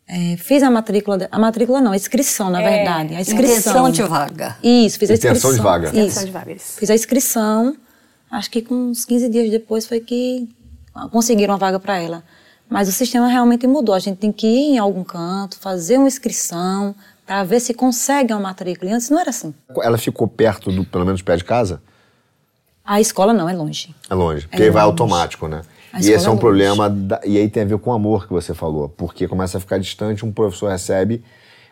[SPEAKER 2] é, fiz a matrícula, de- a matrícula não, a inscrição, na verdade. A inscrição.
[SPEAKER 4] Intenção de vaga.
[SPEAKER 2] Isso, fiz a
[SPEAKER 1] Intenção
[SPEAKER 2] inscrição.
[SPEAKER 1] de vaga.
[SPEAKER 2] Isso.
[SPEAKER 3] Intenção de vaga, isso.
[SPEAKER 2] Fiz a inscrição, acho que com uns 15 dias depois foi que conseguiram uma vaga para ela. Mas o sistema realmente mudou. A gente tem que ir em algum canto, fazer uma inscrição, para ver se consegue uma matrícula. E antes não era assim.
[SPEAKER 1] Ela ficou perto do, pelo menos, pé de casa?
[SPEAKER 2] A escola não, é longe.
[SPEAKER 1] É longe, porque
[SPEAKER 2] É
[SPEAKER 1] aí vai
[SPEAKER 2] longe.
[SPEAKER 1] automático, né?
[SPEAKER 2] A
[SPEAKER 1] E esse é
[SPEAKER 2] é
[SPEAKER 1] um problema, da- e aí tem a ver com o amor que você falou, porque começa a ficar distante, um professor recebe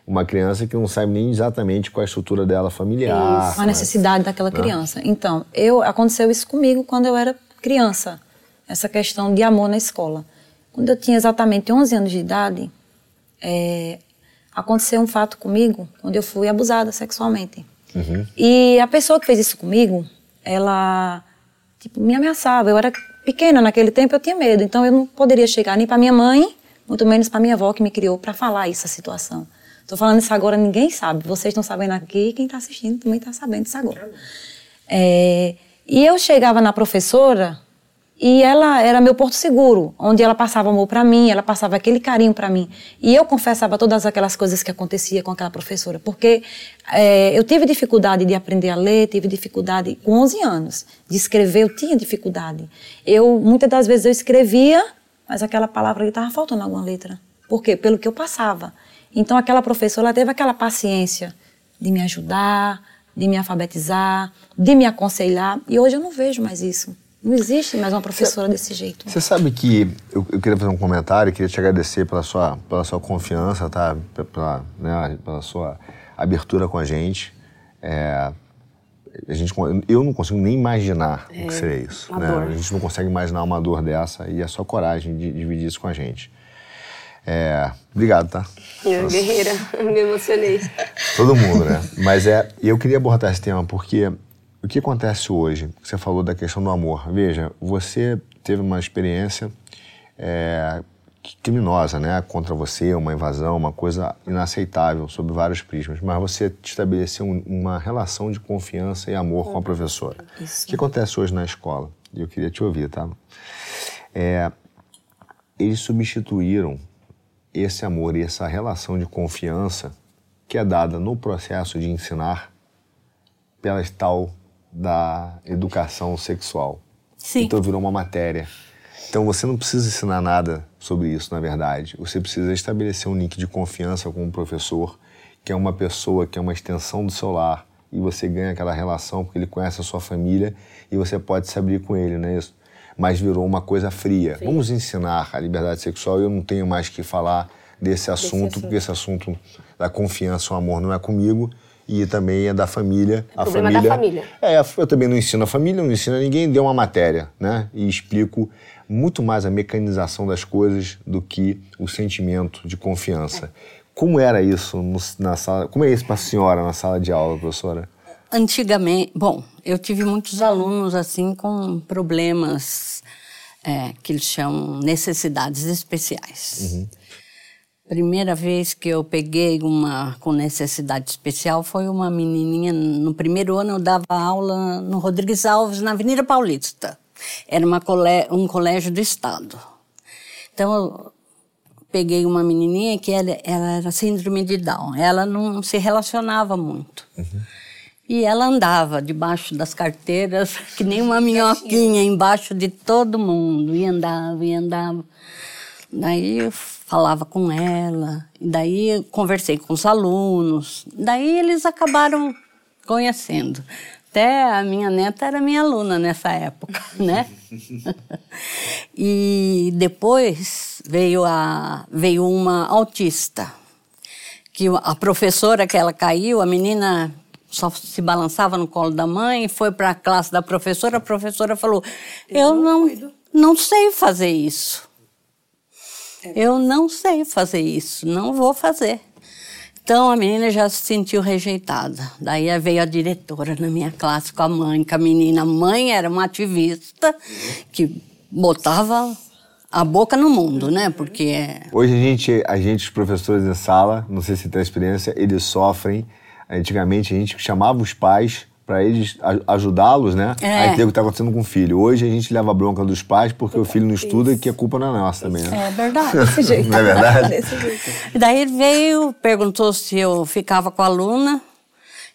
[SPEAKER 1] uma criança que não sabe nem exatamente qual é a estrutura dela familiar.
[SPEAKER 2] Isso. A necessidade daquela né? criança. Então, eu aconteceu isso comigo quando eu era criança, essa questão de amor na escola. Quando eu tinha exatamente 11 anos de idade, é, aconteceu um fato comigo, onde eu fui abusada sexualmente. Uhum. E a pessoa que fez isso comigo, ela tipo, me ameaçava. Eu era pequena naquele tempo, eu tinha medo. Então eu não poderia chegar nem para minha mãe, muito menos para minha avó que me criou, para falar essa situação. Estou falando isso agora, ninguém sabe. Vocês estão sabendo aqui, quem está assistindo também está sabendo isso agora. É, e eu chegava na professora e ela era meu porto seguro, onde ela passava amor para mim, ela passava aquele carinho para mim. E eu confessava todas aquelas coisas que acontecia com aquela professora, porque é, eu tive dificuldade de aprender a ler, tive dificuldade com 11 anos de escrever, eu tinha dificuldade. Eu muitas das vezes eu escrevia, mas aquela palavra estava faltando alguma letra. Por quê? Pelo que eu passava. Então aquela professora teve aquela paciência de me ajudar, de me alfabetizar, de me aconselhar, e hoje eu não vejo mais isso. Não existe mais uma professora cê, desse jeito.
[SPEAKER 1] Você sabe que eu, eu, queria fazer um comentário, queria te agradecer pela sua, pela sua confiança, tá? Pela, né, pela sua abertura com a gente. É, a gente, eu não consigo nem imaginar é, o que é, seria isso. Né? A gente não consegue imaginar uma dor dessa e é só coragem de dividir isso com a gente. É, obrigado, tá?
[SPEAKER 3] Eu, guerreira, me emocionei.
[SPEAKER 1] Todo mundo, né? Mas é, eu queria abordar esse tema porque o que acontece hoje? Você falou da questão do amor. Veja, você teve uma experiência é, criminosa, né, contra você, uma invasão, uma coisa inaceitável sob vários prismas, mas você estabeleceu uma relação de confiança e amor com a professora. Isso. O que acontece hoje na escola? Eu queria te ouvir, tá? É, eles substituíram esse amor e essa relação de confiança que é dada no processo de ensinar pela tal da educação sexual.
[SPEAKER 4] Sim.
[SPEAKER 1] Então virou uma matéria. Então você não precisa ensinar nada sobre isso, na verdade. Você precisa estabelecer um link de confiança com o professor, que é uma pessoa que é uma extensão do seu lar, e você ganha aquela relação porque ele conhece a sua família e você pode se abrir com ele, não é isso? Mas virou uma coisa fria. Vamos ensinar a liberdade sexual. Eu não tenho mais que falar desse assunto, desse assunto. porque esse assunto da confiança, o amor não é comigo e também é da família.
[SPEAKER 3] É a família, da família.
[SPEAKER 1] É, eu também não ensino a família, não ensino a ninguém, deu uma matéria, né? E explico muito mais a mecanização das coisas do que o sentimento de confiança. É. Como era isso no, na sala? Como é isso para a senhora na sala de aula, professora?
[SPEAKER 4] Antigamente, bom, eu tive muitos alunos assim com problemas é, que eles chamam necessidades especiais. Uhum. Primeira vez que eu peguei uma com necessidade especial foi uma menininha. No primeiro ano eu dava aula no Rodrigues Alves, na Avenida Paulista. Era uma colé um colégio do Estado. Então eu peguei uma menininha que ela, ela era síndrome de Down. Ela não se relacionava muito. Uhum. E ela andava debaixo das carteiras, que nem uma minhoquinha, embaixo de todo mundo. E andava, e andava. Daí eu falava com ela, daí conversei com os alunos, daí eles acabaram conhecendo. Até a minha neta era minha aluna nessa época, né? e depois veio, a, veio uma autista, que a professora que ela caiu, a menina só se balançava no colo da mãe, foi para a classe da professora, a professora falou: Eu não, não sei fazer isso. Eu não sei fazer isso, não vou fazer. Então a menina já se sentiu rejeitada. Daí veio a diretora na minha classe com a mãe, com a menina. A mãe era uma ativista que botava a boca no mundo, né? Porque é
[SPEAKER 1] hoje a gente, a gente os professores em sala, não sei se tem experiência, eles sofrem. Antigamente a gente chamava os pais para eles ajudá-los, né? É. A entender o que está acontecendo com o filho. Hoje a gente leva a bronca dos pais porque o filho não estuda e que a culpa não é nossa também, né?
[SPEAKER 4] É verdade. Desse
[SPEAKER 1] jeito. não é verdade?
[SPEAKER 4] Desse jeito. Daí ele veio, perguntou se eu ficava com a aluna.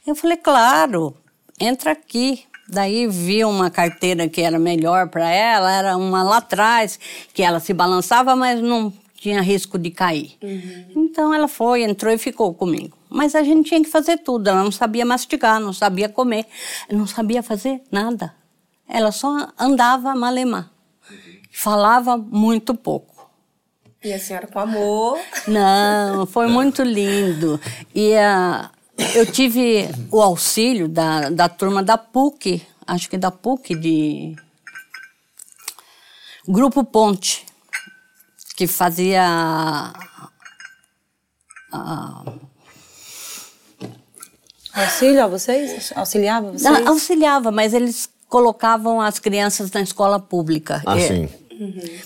[SPEAKER 4] Eu falei, claro, entra aqui. Daí vi uma carteira que era melhor para ela, era uma lá atrás, que ela se balançava, mas não tinha risco de cair. Uhum. Então ela foi, entrou e ficou comigo. Mas a gente tinha que fazer tudo. Ela não sabia mastigar, não sabia comer, não sabia fazer nada. Ela só andava malemar. Falava muito pouco.
[SPEAKER 3] E a senhora com amor.
[SPEAKER 4] Não, foi muito lindo. E a, eu tive o auxílio da, da turma da PUC, acho que da PUC, de Grupo Ponte, que fazia. a-
[SPEAKER 2] Auxílio a vocês? Auxiliava vocês?
[SPEAKER 4] Não, auxiliava, mas eles colocavam as crianças na escola pública.
[SPEAKER 1] Ah,
[SPEAKER 4] é,
[SPEAKER 1] sim.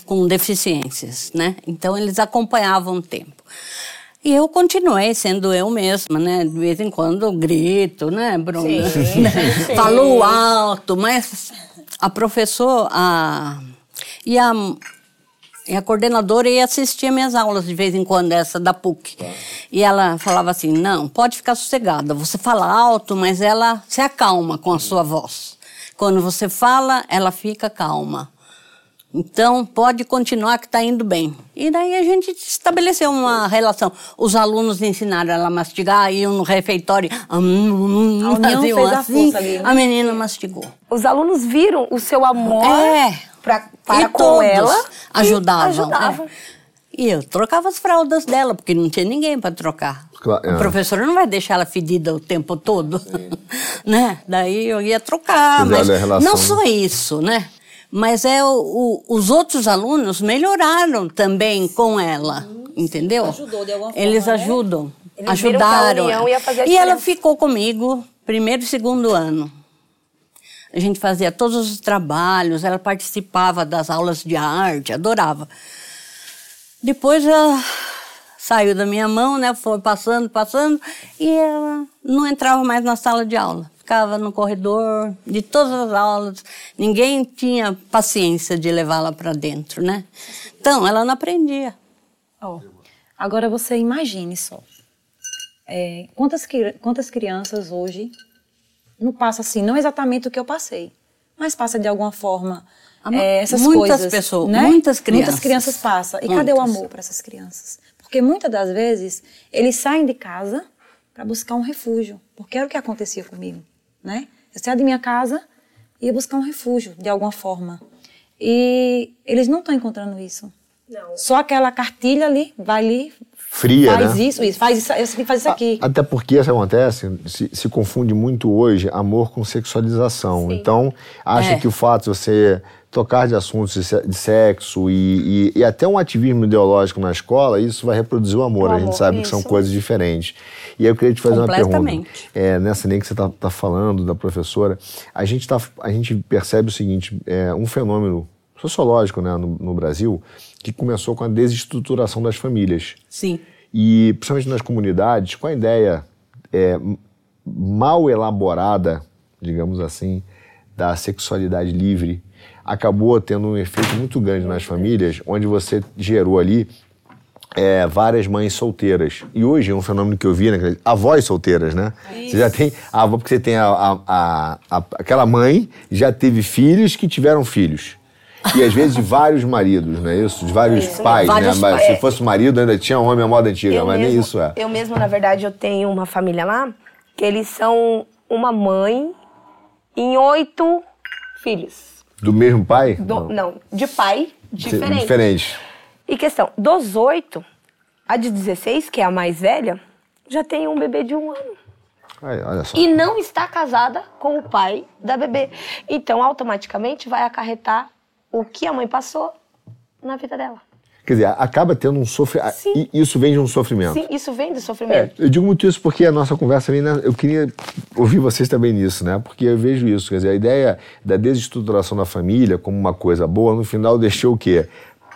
[SPEAKER 4] Com deficiências, né? Então eles acompanhavam o tempo. E eu continuei sendo eu mesma, né? De vez em quando eu grito, né?
[SPEAKER 3] Sim,
[SPEAKER 4] Né?
[SPEAKER 3] sim.
[SPEAKER 4] Falo alto, mas a professora a, e, a, e a coordenadora ia assistir minhas aulas de vez em quando, essa da PUC. E ela falava assim: não, pode ficar sossegada, você fala alto, mas ela se acalma com a sua voz. Quando você fala, ela fica calma. Então, pode continuar que está indo bem. E daí a gente estabeleceu uma relação. Os alunos ensinaram ela a mastigar, iam no refeitório, hum,
[SPEAKER 2] A união
[SPEAKER 4] faziam
[SPEAKER 2] fez a
[SPEAKER 4] assim,
[SPEAKER 2] força ali, né?
[SPEAKER 4] a menina mastigou.
[SPEAKER 3] Os alunos viram o seu amor
[SPEAKER 4] É.
[SPEAKER 3] pra, para
[SPEAKER 4] e
[SPEAKER 3] com
[SPEAKER 4] todos
[SPEAKER 3] ela. e
[SPEAKER 4] ajudavam.
[SPEAKER 3] ajudavam.
[SPEAKER 4] é. E eu trocava as fraldas dela, porque não tinha ninguém para trocar.
[SPEAKER 1] Claro, é.
[SPEAKER 4] O professor não vai deixar ela fedida o tempo todo, né? Daí eu ia trocar,
[SPEAKER 1] Mas a
[SPEAKER 4] não
[SPEAKER 1] né?
[SPEAKER 4] só isso, né? Mas é o, o- os outros alunos melhoraram também com ela, entendeu?
[SPEAKER 2] Ajudou de alguma forma,
[SPEAKER 4] Eles
[SPEAKER 2] né?
[SPEAKER 4] ajudam,
[SPEAKER 3] Eles viram que a
[SPEAKER 4] ajudaram. ela.
[SPEAKER 3] a
[SPEAKER 4] e ela ficou comigo primeiro e segundo ano. A gente fazia todos os trabalhos, ela participava das aulas de arte, adorava. Depois ela saiu da minha mão, né? Foi passando, passando, e ela não entrava mais na sala de aula. Ficava no corredor de todas as aulas. Ninguém tinha paciência de levá-la para dentro, né? Então, ela não aprendia.
[SPEAKER 2] Ó, agora você imagine só. É, quantas, quantas crianças hoje não passa assim, não exatamente o que eu passei, mas passa de alguma forma é, essas
[SPEAKER 4] muitas
[SPEAKER 2] coisas.
[SPEAKER 4] pessoas,
[SPEAKER 2] né?
[SPEAKER 4] muitas crianças.
[SPEAKER 2] Muitas crianças passam. E cadê o
[SPEAKER 4] Muitas.
[SPEAKER 2] amor para essas crianças? Porque muitas das vezes eles saem de casa para buscar um refúgio, porque era o que acontecia comigo, né? Eu saía de minha casa e ia buscar um refúgio de alguma forma. E eles não estão encontrando isso.
[SPEAKER 3] Não.
[SPEAKER 2] Só aquela cartilha ali, vai ali,
[SPEAKER 1] Fria,
[SPEAKER 2] faz
[SPEAKER 1] né?
[SPEAKER 2] isso, isso, faz isso, fazer isso aqui.
[SPEAKER 1] Até porque isso acontece, se, se confunde muito hoje amor com sexualização. Então, acha
[SPEAKER 4] É.
[SPEAKER 1] que o fato de você tocar de assuntos de se- de sexo e, e- e até um ativismo ideológico na escola, isso vai reproduzir o amor.
[SPEAKER 3] O
[SPEAKER 1] a gente
[SPEAKER 3] amor,
[SPEAKER 1] sabe que são
[SPEAKER 3] isso.
[SPEAKER 1] coisas diferentes. E eu queria te fazer uma pergunta. É, nessa linha que você está falando da professora, a gente, tá, a gente percebe o seguinte: é, um fenômeno sociológico né, no, no Brasil que começou com a desestruturação das famílias
[SPEAKER 4] Sim.
[SPEAKER 1] e principalmente nas comunidades, com a ideia é, mal elaborada, digamos assim, da sexualidade livre, acabou tendo um efeito muito grande nas famílias, onde você gerou ali é, várias mães solteiras. E hoje é um fenômeno que eu vi, né? Avós solteiras, né? Você já tem a avó, porque você tem a, a- a- a- aquela mãe já teve filhos que tiveram filhos. E às vezes de vários maridos, não é isso? De vários
[SPEAKER 3] Isso,
[SPEAKER 1] pais,
[SPEAKER 4] vários
[SPEAKER 1] né? Mas
[SPEAKER 4] pais.
[SPEAKER 1] se fosse marido, ainda tinha homem à moda antiga, mas nem
[SPEAKER 3] mesmo-
[SPEAKER 1] isso é.
[SPEAKER 3] Eu mesmo, na verdade, eu tenho uma família lá que eles são uma mãe em oito filhos.
[SPEAKER 1] Do mesmo pai?
[SPEAKER 3] Do- não. de pai diferente.
[SPEAKER 1] Diferente.
[SPEAKER 3] E questão, dos oito, a de 16, que é a mais velha, já tem um bebê de um ano.
[SPEAKER 1] Aí, olha só.
[SPEAKER 3] E não está casada com o pai da bebê. Então, automaticamente, vai acarretar o que a mãe passou na vida dela.
[SPEAKER 1] Quer dizer, acaba tendo um sofrimento. Isso vem de um sofrimento.
[SPEAKER 3] Sim, isso vem do
[SPEAKER 1] É,
[SPEAKER 3] sofrimento.
[SPEAKER 1] eu digo muito isso porque a nossa conversa na- eu queria ouvir vocês também nisso, né? Porque eu vejo isso. Quer dizer, a ideia da desestruturação da família como uma coisa boa, no final deixou o quê?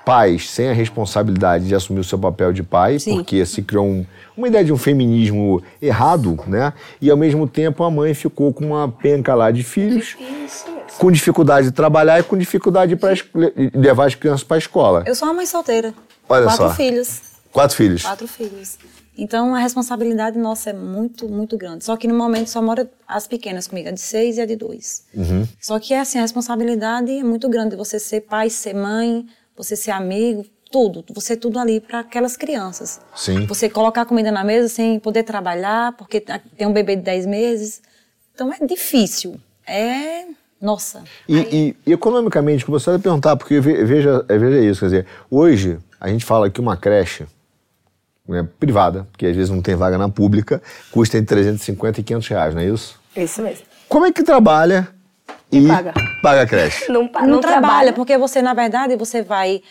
[SPEAKER 1] Pais sem a responsabilidade de assumir o seu papel de pai,
[SPEAKER 4] Sim.
[SPEAKER 1] porque se criou um- uma ideia de um feminismo errado, né? E ao mesmo tempo a mãe ficou com uma penca lá de filhos,
[SPEAKER 3] Isso mesmo.
[SPEAKER 1] com dificuldade de trabalhar e com dificuldade de levar as crianças para a escola.
[SPEAKER 2] Eu sou uma mãe solteira.
[SPEAKER 1] Olha
[SPEAKER 2] quatro
[SPEAKER 1] só.
[SPEAKER 2] filhos.
[SPEAKER 1] Quatro filhos.
[SPEAKER 2] Quatro filhos. Então a responsabilidade nossa é muito, muito grande. Só que no momento só mora as pequenas comigo, a de seis e a de dois.
[SPEAKER 1] Uhum.
[SPEAKER 2] Só que assim, a responsabilidade é muito grande. Você ser pai, ser mãe, você ser amigo, tudo. Você tudo ali para aquelas crianças.
[SPEAKER 1] Sim.
[SPEAKER 2] Você colocar comida na mesa sem poder trabalhar, porque tá- tem um bebê de 10 meses. Então é difícil. É. Nossa.
[SPEAKER 1] E, e- e economicamente, que você vai perguntar, porque ve- veja, é, veja isso, quer dizer, hoje, A gente fala que uma creche né, privada, porque às vezes não tem vaga na pública, custa entre 350 e 500 reais, não é isso?
[SPEAKER 3] Isso mesmo.
[SPEAKER 1] Como é que trabalha e, paga. paga a creche?
[SPEAKER 3] Não,
[SPEAKER 2] Não,
[SPEAKER 3] não
[SPEAKER 2] trabalha,
[SPEAKER 3] trabalha.
[SPEAKER 2] porque você, na verdade, você vai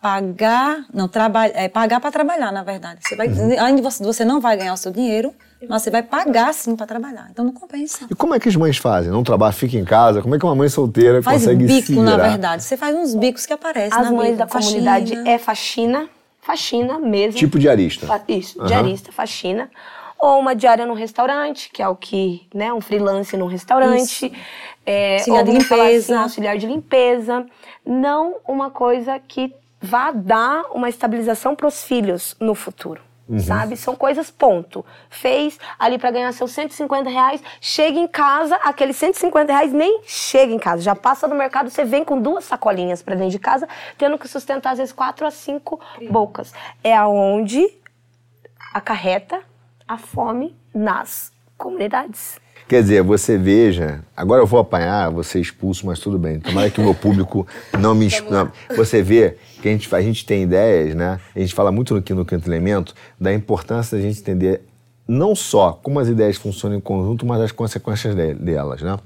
[SPEAKER 2] pagar, não, trabalha, é pagar para trabalhar, na verdade. Você vai, Além de você, você não vai ganhar o seu dinheiro, mas você vai pagar sim para trabalhar. Então não compensa.
[SPEAKER 1] E como é que as mães fazem? Não trabalha, fica em casa? Como é que uma mãe solteira
[SPEAKER 2] Faz
[SPEAKER 1] consegue se
[SPEAKER 2] bico, na
[SPEAKER 1] virar?
[SPEAKER 2] verdade. Você faz uns bicos que aparecem
[SPEAKER 3] As
[SPEAKER 2] na
[SPEAKER 3] mães
[SPEAKER 2] vida.
[SPEAKER 3] da comunidade
[SPEAKER 2] Faxina.
[SPEAKER 3] é faxina, faxina mesmo.
[SPEAKER 1] Tipo diarista.
[SPEAKER 3] Fa- Isso,
[SPEAKER 1] Aham.
[SPEAKER 3] diarista, faxina. Ou uma diária no restaurante, que é o que, né, um freelance num restaurante. É,
[SPEAKER 2] Auxiliar
[SPEAKER 3] ou
[SPEAKER 2] de
[SPEAKER 3] falar
[SPEAKER 2] limpeza.
[SPEAKER 3] assim, auxiliar de limpeza. Não uma coisa que vá dar uma estabilização para os filhos no futuro. Sabe? São coisas ponto. Fez ali para ganhar seus 150 reais, chega em casa, aqueles 150 reais nem chega em casa. Já passa no mercado, você vem com duas sacolinhas para dentro de casa, tendo que sustentar às vezes quatro a cinco bocas. É aonde acarreta a fome nas comunidades.
[SPEAKER 1] Quer dizer, você veja, agora eu vou apanhar, vou ser expulso, mas tudo bem. Tomara que o meu público não me expulse. Você vê que a gente, a gente tem ideias, né? A gente fala muito aqui no Quinto Elemento da importância da gente entender não só como as ideias funcionam em conjunto, mas as consequências de- delas, né?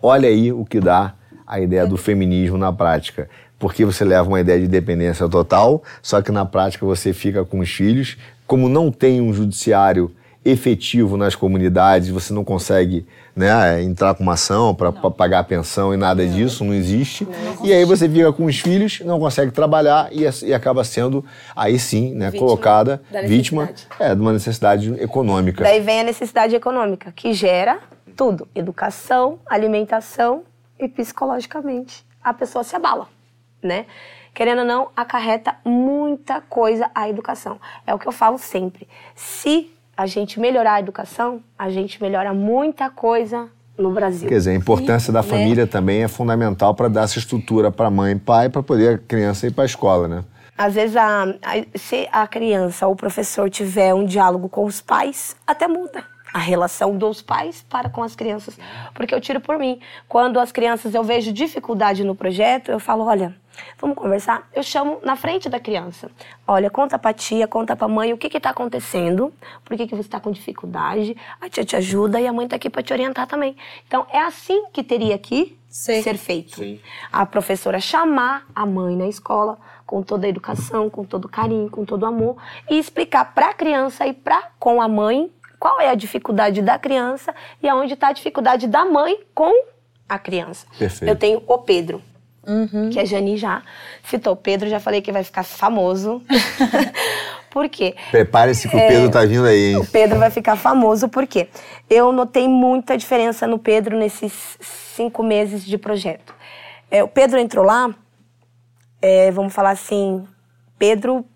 [SPEAKER 1] Olha aí o que dá a ideia do feminismo na prática. Porque você leva uma ideia de dependência total, só que na prática você fica com os filhos. Como não tem um judiciário efetivo nas comunidades, você não consegue né, entrar com uma ação para pagar a pensão e nada disso, não existe. e aí você fica com os filhos, não consegue trabalhar e, e acaba sendo, aí sim, né, colocada
[SPEAKER 3] da
[SPEAKER 1] vítima é, de uma necessidade econômica.
[SPEAKER 3] Daí vem a necessidade econômica, que gera tudo: educação, alimentação e psicologicamente a pessoa se abala, né? Querendo ou não, acarreta muita coisa a educação. É o que eu falo sempre. Se a gente melhorar a educação, a gente melhora muita coisa no Brasil.
[SPEAKER 1] Quer dizer, a importância da
[SPEAKER 3] né?
[SPEAKER 1] família também é fundamental para dar essa estrutura para mãe e pai para poder a criança ir para a escola, né?
[SPEAKER 3] Às vezes, a, a- se a criança ou o professor tiver um diálogo com os pais, até muda a relação dos pais para com as crianças. Porque eu tiro por mim. Quando as crianças eu vejo dificuldade no projeto, eu falo: olha, vamos conversar? Eu chamo na frente da criança. Olha, conta pra tia, conta pra mãe o que que tá acontecendo, por que, que você está com dificuldade, a tia te ajuda e a mãe tá aqui para te orientar também. Então, é assim que teria que
[SPEAKER 2] Ser.
[SPEAKER 3] ser feito. A professora chamar a mãe na escola com toda a educação, com todo o carinho, com todo o amor e explicar para a criança e para com a mãe qual é a dificuldade da criança e aonde está a dificuldade da mãe com a criança.
[SPEAKER 1] Perfeito.
[SPEAKER 3] Eu tenho o Pedro. Que a Jani já citou. O Pedro já falei que vai ficar famoso. Por quê?
[SPEAKER 1] Prepare-se que o Pedro tá vindo aí, hein?
[SPEAKER 3] O Pedro vai ficar famoso porque eu notei muita diferença no Pedro nesses cinco meses de projeto. É, o Pedro entrou lá, é, vamos falar assim, Pedro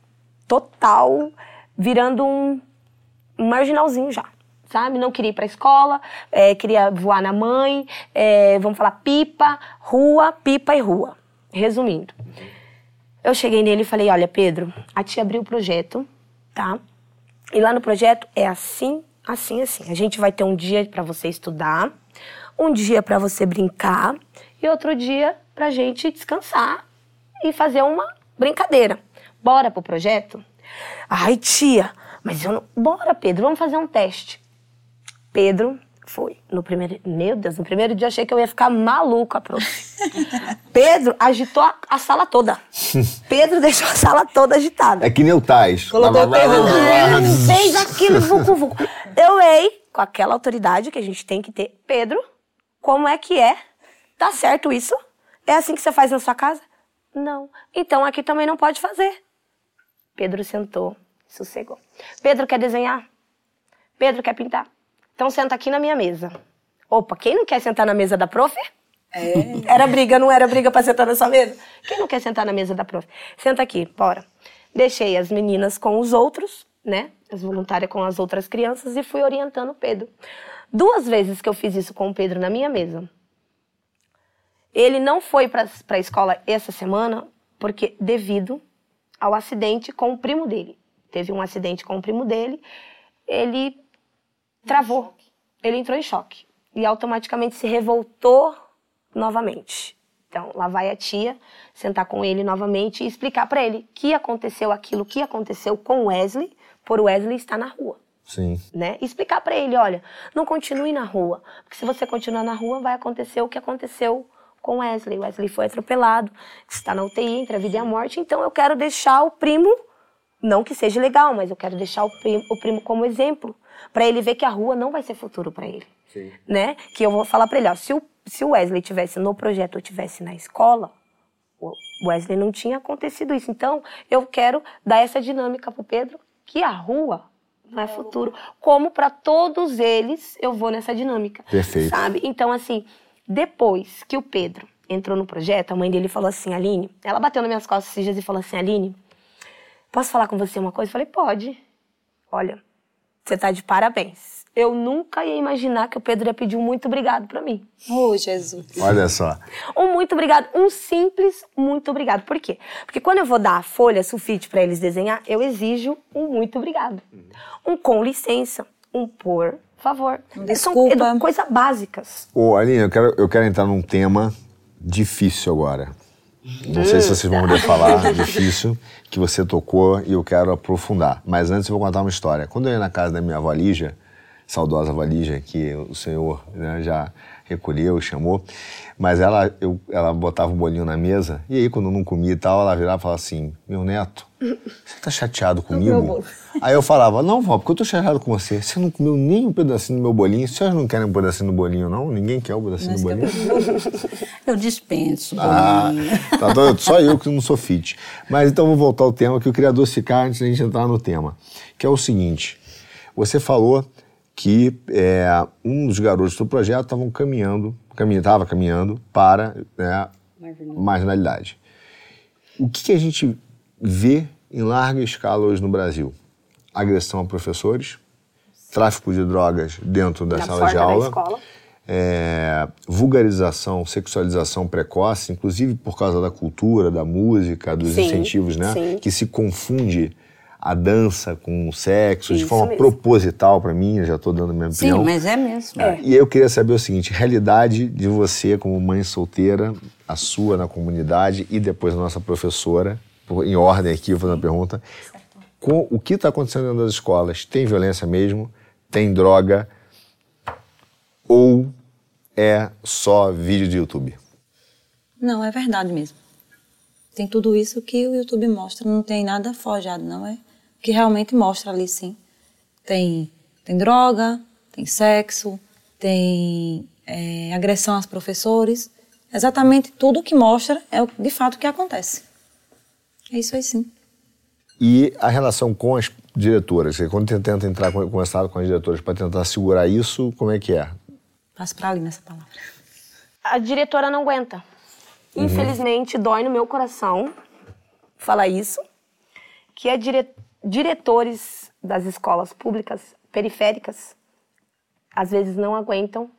[SPEAKER 3] total, virando um marginalzinho já. Sabe? Não queria ir pra escola, é, queria voar na mãe, é, vamos falar pipa, rua, pipa e rua. Resumindo. Eu cheguei nele e falei: Olha, Pedro, a tia abriu o projeto, tá? E lá no projeto é assim, assim, assim. A gente vai ter um dia para você estudar, um dia para você brincar e outro dia pra gente descansar e fazer uma brincadeira. Bora pro projeto? Ai, tia, mas eu não. Bora, Pedro, vamos fazer um teste. Pedro foi. No primeiro. Meu Deus, no primeiro dia eu achei que eu ia ficar maluca, prof. Pedro agitou a, a sala toda. Pedro deixou a sala toda agitada.
[SPEAKER 1] É que nem o Tais.
[SPEAKER 2] Colocou o terror.
[SPEAKER 3] Fez aquilo, vucu, vucu. Eu ei, com aquela autoridade que a gente tem que ter. Pedro, como é que é? Tá certo isso? É assim que você faz na sua casa? Não. Então aqui também não pode fazer. Pedro sentou, sossegou. Pedro quer desenhar? Pedro quer pintar? Então senta aqui na minha mesa. Opa, quem não quer sentar na mesa da prof?
[SPEAKER 2] É.
[SPEAKER 3] Era briga, não era briga pra sentar na sua mesa? Quem não quer sentar na mesa da prof? Senta aqui, bora. Deixei as meninas com os outros, né? As voluntárias com as outras crianças e fui orientando o Pedro. Duas vezes que eu fiz isso com o Pedro na minha mesa. Ele não foi para a escola essa semana porque devido ao acidente com o primo dele. Teve um acidente com o primo dele, ele travou. Ele entrou em choque e automaticamente se revoltou novamente. Então, lá vai a tia sentar com ele novamente e explicar para ele que aconteceu aquilo que aconteceu com Wesley, por Wesley estar na rua.
[SPEAKER 1] Sim.
[SPEAKER 3] Né? E explicar para ele, olha, não continue na rua, porque se você continuar na rua vai acontecer o que aconteceu com Wesley. Wesley foi atropelado, está na UTI entre a vida e a morte, então eu quero deixar o primo, não que seja legal, mas eu quero deixar o primo, o primo como exemplo, para ele ver que a rua não vai ser futuro para ele.
[SPEAKER 1] Sim.
[SPEAKER 3] Né? Que eu vou falar para ele, ó, se o, se o Wesley tivesse no projeto ou tivesse na escola, o Wesley não tinha acontecido isso. Então, eu quero dar essa dinâmica pro Pedro, que a rua não é futuro. Como para todos eles, eu vou nessa dinâmica.
[SPEAKER 1] Perfeito.
[SPEAKER 3] Sabe? Então, assim, depois que o Pedro entrou no projeto, a mãe dele falou assim, Aline, ela bateu nas minhas costas esses dias e falou assim, Aline, posso falar com você uma coisa? Eu falei, pode. Olha, você tá de parabéns. Eu nunca ia imaginar que o Pedro ia pedir um muito obrigado para mim.
[SPEAKER 2] Oh, Jesus.
[SPEAKER 1] Olha só.
[SPEAKER 3] Um muito obrigado, um simples muito obrigado. Por quê? Porque quando eu vou dar a folha sulfite para eles desenhar, eu exijo um muito obrigado. Um com licença, um por favor.
[SPEAKER 2] Desculpa.
[SPEAKER 3] São coisas básicas.
[SPEAKER 1] Ô, Aline, eu quero, eu quero entrar num tema difícil agora. Não sei se vocês vão poder falar, difícil, que você tocou e eu quero aprofundar. Mas antes eu vou contar uma história. Quando eu ia na casa da minha avó Lígia, saudosa avó Lígia, que o senhor né, já recolheu, chamou, mas ela, eu, ela botava um bolinho na mesa, e aí quando eu não comia e tal, ela virava e falava assim, meu neto, você tá chateado comigo? Aí eu falava, não, vó, porque eu tô chateado com você. Você não comeu nem um pedacinho do meu bolinho. Vocês não querem um pedacinho do bolinho, não? Ninguém quer um pedacinho
[SPEAKER 2] Mas
[SPEAKER 1] do
[SPEAKER 2] que eu
[SPEAKER 1] bolinho?
[SPEAKER 4] Eu dispenso.
[SPEAKER 1] Ah,
[SPEAKER 4] bolinho.
[SPEAKER 1] tá, então, só eu que não sou fit. Mas então vou voltar ao tema que eu queria adocicar antes da gente entrar no tema, que é o seguinte: você falou que é, um dos garotos do projeto estavam caminhando, estava caminhando para né, marginalidade. O que, que a gente vê em larga escala hoje no Brasil? Agressão a professores, tráfico de drogas dentro da
[SPEAKER 3] Na
[SPEAKER 1] sala de aula é, vulgarização, sexualização precoce, inclusive por causa da cultura, da música, dos
[SPEAKER 3] Sim,
[SPEAKER 1] incentivos, né?
[SPEAKER 3] sim.
[SPEAKER 1] Que se confunde a dança com o sexo de
[SPEAKER 3] Isso
[SPEAKER 1] forma
[SPEAKER 3] mesmo.
[SPEAKER 1] proposital para mim, eu já estou dando a minha
[SPEAKER 4] Sim,
[SPEAKER 1] opinião.
[SPEAKER 4] mas é mesmo.
[SPEAKER 1] E eu queria saber o seguinte, realidade de você como mãe solteira, a sua na comunidade e depois a nossa professora, em ordem aqui, eu vou fazer uma pergunta. Com- o que está acontecendo dentro das escolas? Tem violência mesmo? Tem droga? Ou é só vídeo de YouTube?
[SPEAKER 2] Não, é verdade mesmo. Tem tudo isso que o YouTube mostra, não tem nada forjado, não é? Que realmente mostra ali, sim. Tem, tem droga, tem sexo, tem é, agressão aos professores. Exatamente tudo que mostra é o, de fato o que acontece. É isso aí, sim.
[SPEAKER 1] E a relação com as diretoras? Quando você tenta entrar, com- conversar com as diretoras para tentar segurar isso, como é que é?
[SPEAKER 2] Passo para ali nessa palavra.
[SPEAKER 3] A diretora não aguenta. Infelizmente, dói no meu coração falar isso, que é dire... diretores das escolas públicas periféricas às vezes não aguentam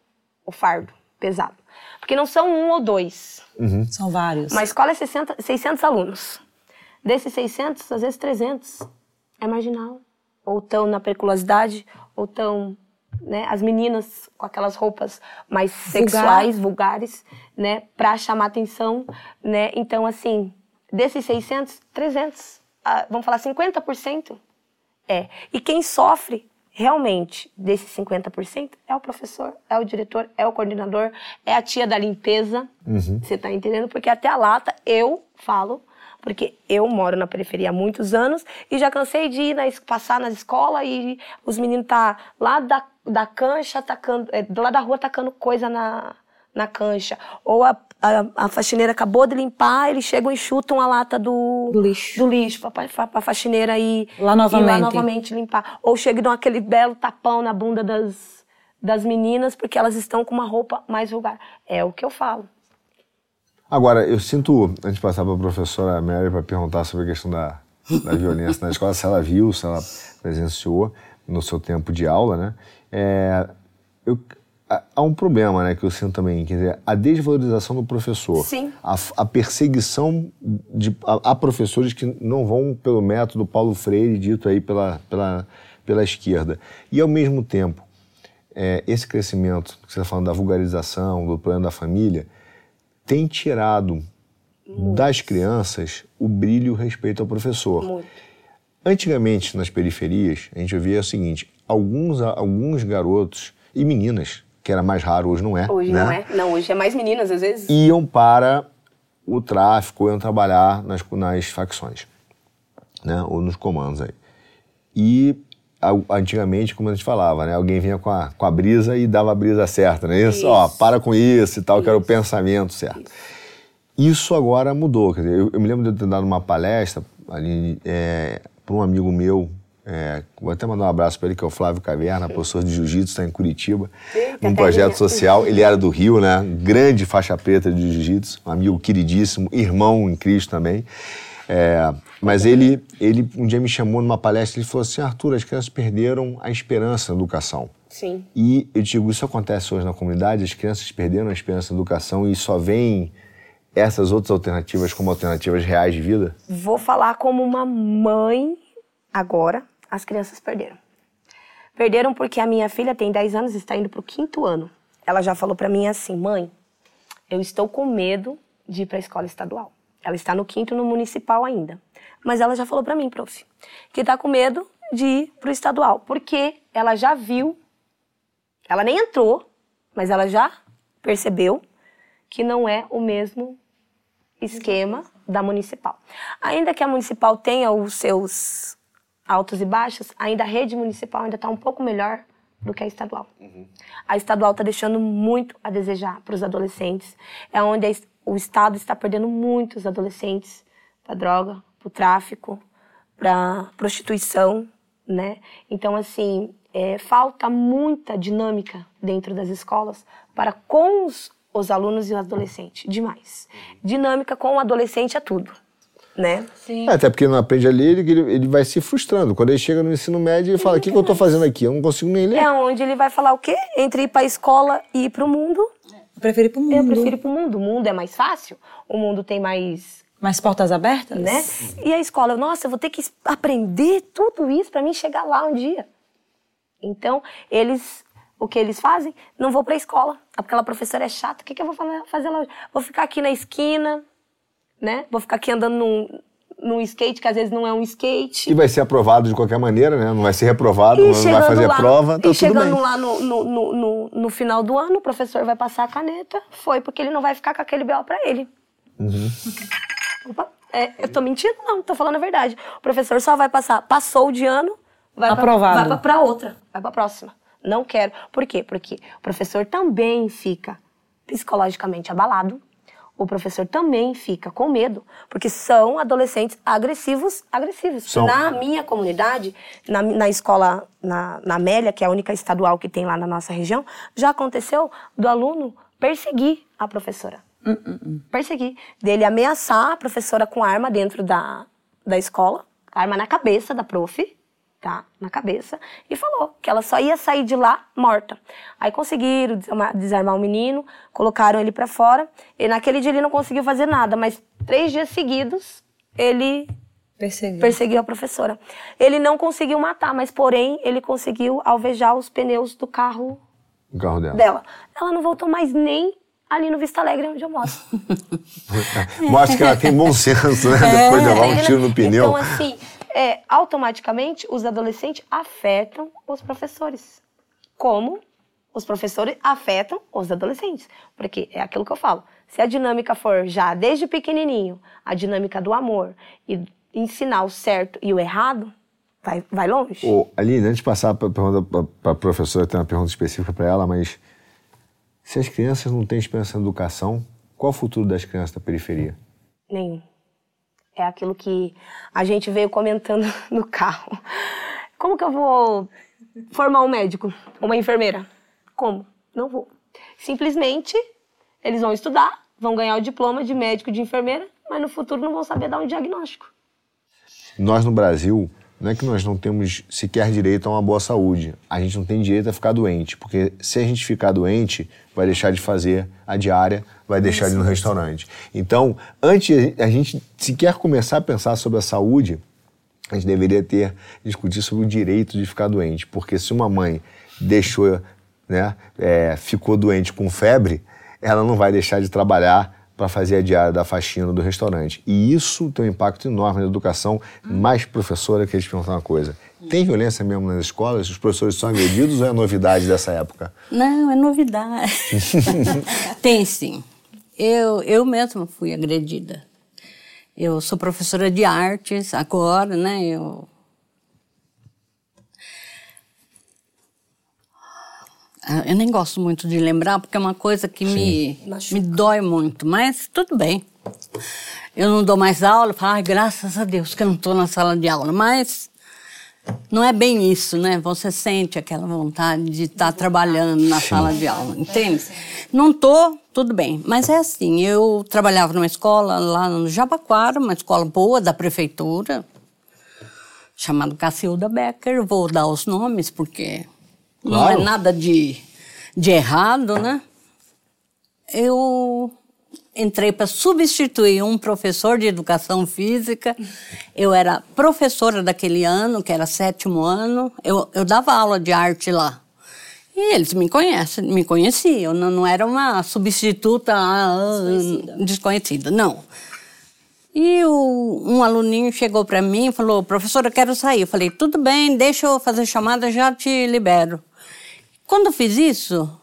[SPEAKER 3] o fardo pesado. Porque não são um ou dois.
[SPEAKER 2] São vários.
[SPEAKER 3] Uma escola é 60, 600 alunos. Desses 600, às vezes 300 é marginal. Ou estão na periculosidade, ou estão né, as meninas com aquelas roupas mais sexuais, vulgares, né, para chamar atenção, né? Então, assim, desses 600, 300, ah, vamos falar 50% é. E quem sofre realmente desses 50% é o professor, é o diretor, é o coordenador, é a tia da limpeza. Você tá entendendo? Porque até a lata eu falo, porque eu moro na periferia há muitos anos e já cansei de ir na passar nas escolas e os meninos tá lá da, da cancha tacando, é, lado da rua tacando coisa na, na cancha. Ou a, a, a faxineira acabou de limpar, eles chegam e chutam a lata do,
[SPEAKER 2] Do lixo.
[SPEAKER 3] do lixo pra, pra, pra faxineira ir
[SPEAKER 2] Lá
[SPEAKER 3] ir
[SPEAKER 2] novamente.
[SPEAKER 3] lá novamente limpar. Ou chega e dão aquele belo tapão na bunda das, das meninas porque elas estão com uma roupa mais vulgar. É o que eu falo.
[SPEAKER 1] Agora, eu sinto, antes de passar para a professora Mary para perguntar sobre a questão da, da violência na escola, se ela viu, se ela presenciou no seu tempo de aula, né? É, eu- há- um problema, né, que eu sinto também, quer dizer, a desvalorização do professor.
[SPEAKER 3] Sim.
[SPEAKER 1] A, a perseguição de, a, a professores que não vão pelo método Paulo Freire, dito aí pela, pela, pela esquerda. E, ao mesmo tempo, é, esse crescimento que você está falando da vulgarização, do problema da família, tem tirado das crianças o brilho e o respeito ao professor.
[SPEAKER 3] Muito.
[SPEAKER 1] Antigamente, nas periferias, a gente ouvia o seguinte: alguns, alguns garotos e meninas, que era mais raro, hoje não é.
[SPEAKER 3] Hoje
[SPEAKER 1] né?
[SPEAKER 3] não é. Não, hoje é mais meninas, às vezes.
[SPEAKER 1] Iam para o tráfico, iam trabalhar nas, nas facções, né? ou nos comandos aí. E antigamente, como a gente falava, né? alguém vinha com a, com a brisa e dava a brisa certa, não é isso?
[SPEAKER 3] Isso.
[SPEAKER 1] Ó, para com isso e tal, que era o pensamento certo. Isso agora mudou. Quer dizer, eu, eu me lembro de eu ter dado uma palestra ali é, para um amigo meu. É, vou até mandar um abraço para ele, que é o Flávio Caverna, professor de jiu-jitsu, está em Curitiba,
[SPEAKER 3] Eita,
[SPEAKER 1] num projeto
[SPEAKER 3] carinha.
[SPEAKER 1] social. Ele era do Rio, né? Grande faixa preta de jiu-jitsu, um amigo queridíssimo, irmão em Cristo também. É, mas ele, ele um dia me chamou numa palestra e falou assim: Arthur, as crianças perderam a esperança na educação.
[SPEAKER 3] Sim.
[SPEAKER 1] E eu digo, isso acontece hoje na comunidade, as crianças perderam a esperança na educação e só veem essas outras alternativas como alternativas reais de vida?
[SPEAKER 3] Vou falar como uma mãe agora. As crianças perderam. Perderam porque a minha filha tem 10 anos e está indo para o quinto ano. Ela já falou para mim assim, mãe, eu estou com medo de ir para a escola estadual. Ela está no quinto no municipal ainda. Mas ela já falou para mim, prof, que está com medo de ir para o estadual. Porque ela já viu, ela nem entrou, mas ela já percebeu que não é o mesmo esquema da municipal. Ainda que a municipal tenha os seus altos e baixos, ainda a rede municipal ainda está um pouco melhor do que a estadual. A estadual está deixando muito a desejar para os adolescentes. É onde o Estado está perdendo muitos adolescentes para droga, para o tráfico, para prostituição, né? Então, assim, é, falta muita dinâmica dentro das escolas para com os, os alunos e os adolescentes, demais. Dinâmica com o adolescente é tudo, né?
[SPEAKER 2] Sim.
[SPEAKER 1] É, até porque não aprende a ler, ele, ele vai se frustrando. Quando ele chega no ensino médio, ele fala: O que, que eu estou fazendo aqui? Eu não consigo nem ler.
[SPEAKER 3] É onde ele vai falar o quê? Entre ir para a escola e ir para o mundo.
[SPEAKER 2] Eu prefiro ir pro mundo.
[SPEAKER 3] Eu prefiro ir para o mundo. O mundo é mais fácil, o mundo tem mais
[SPEAKER 2] Mais portas abertas?
[SPEAKER 3] né? E a escola, nossa, eu vou ter que aprender tudo isso para mim chegar lá um dia. Então, eles, o que eles fazem? Não vou para a escola. Aquela professora é chata, o que, que eu vou fa- fazer lá hoje? Vou ficar aqui na esquina, né? Vou ficar aqui andando num, num skate, que às vezes não é um skate.
[SPEAKER 1] E vai ser aprovado de qualquer maneira, né? Não vai ser reprovado,
[SPEAKER 3] E
[SPEAKER 1] não vai
[SPEAKER 3] chegando
[SPEAKER 1] fazer
[SPEAKER 3] lá,
[SPEAKER 1] prova, tá
[SPEAKER 3] e
[SPEAKER 1] tudo
[SPEAKER 3] chegando
[SPEAKER 1] bem.
[SPEAKER 3] lá no, no, no, no, no final do ano, o professor vai passar a caneta. Foi, porque ele não vai ficar com aquele BO pra ele.
[SPEAKER 1] Uhum.
[SPEAKER 3] Opa, é, eu tô mentindo? Não, tô falando a verdade. O professor só vai passar, passou de ano, vai pra-
[SPEAKER 2] Aprovado.
[SPEAKER 3] vai pra, pra outra, vai pra próxima. Não quero. Por quê? Porque o professor também fica psicologicamente abalado. O professor também fica com medo, porque são adolescentes agressivos, agressivos.
[SPEAKER 1] São.
[SPEAKER 3] Na minha comunidade, na, na escola, na, na Amélia, que é a única estadual que tem lá na nossa região, já aconteceu do aluno perseguir a professora. Perseguir. Dele ameaçar a professora com arma dentro da, da escola, arma na cabeça da prof, tá? Na cabeça, e falou que ela só ia sair de lá morta. Aí conseguiram desarmar, o menino, colocaram ele pra fora, e naquele dia ele não conseguiu fazer nada, mas três dias seguidos ele
[SPEAKER 2] Perseguir.
[SPEAKER 3] perseguiu a professora. Ele não conseguiu matar, mas porém ele conseguiu alvejar os pneus do carro
[SPEAKER 1] O carro dela.
[SPEAKER 3] dela. Ela não voltou mais nem ali no Vista Alegre onde eu moro.
[SPEAKER 1] Mostra que ela tem bom senso, né? Depois de levar um tiro no pneu.
[SPEAKER 3] Então, assim, é, automaticamente os adolescentes afetam os professores. Como os professores afetam os adolescentes. Porque é aquilo que eu falo. Se a dinâmica for já desde pequenininho, a dinâmica do amor e ensinar o certo e o errado, vai, vai longe.
[SPEAKER 1] Ô, Aline, antes de passar para a professora, tem uma pergunta específica para ela, mas se as crianças não têm esperança na educação, qual o futuro das crianças da periferia?
[SPEAKER 3] Nenhum. É aquilo que a gente veio comentando no carro. Como que eu vou formar um médico? Uma enfermeira? Como? Não vou. Simplesmente, eles vão estudar, vão ganhar o diploma de médico de enfermeira, mas no futuro não vão saber dar um diagnóstico.
[SPEAKER 1] Nós no Brasil, não é que nós não temos sequer direito a uma boa saúde. A gente não tem direito a ficar doente, porque se a gente ficar doente, vai deixar de fazer a diária, vai deixar de ir no restaurante. Então, antes a gente sequer começar a pensar sobre a saúde, a gente deveria ter discutir sobre o direito de ficar doente, porque se uma mãe deixou, né, é, ficou doente com febre, ela não vai deixar de trabalhar para fazer a diária da faxina do restaurante. E isso tem um impacto enorme na educação. Mais professora, que eles perguntar uma coisa. Tem violência mesmo nas escolas? Os professores são agredidos ou é novidade dessa época?
[SPEAKER 4] Não, é novidade. tem sim. Eu, eu mesma fui agredida. Eu sou professora de artes agora, né? Eu eu nem gosto muito de lembrar, porque é uma coisa que me, me dói muito, mas tudo bem. Eu não dou mais aula, falo, ai, graças a Deus que eu não estou na sala de aula, mas não é bem isso, né? Você sente aquela vontade de estar tá trabalhando na Sim. sala de aula, entende? Não tô, tudo bem. Mas é assim, eu trabalhava numa escola lá no Jabaquara, uma escola boa da prefeitura, chamada Cacilda Becker. Vou dar os nomes porque Claro. Não é nada de, de errado, né? Eu entrei para substituir um professor de educação física. Eu era professora daquele ano, que era sétimo ano. Eu, eu dava aula de arte lá. E eles me conhecem, me conheciam. Não, não era uma substituta ah, desconhecida. desconhecida, não. E o, um aluninho chegou para mim e falou: professora, eu quero sair. Eu falei: tudo bem, deixa eu fazer chamada, já te libero. Quando fiz isso,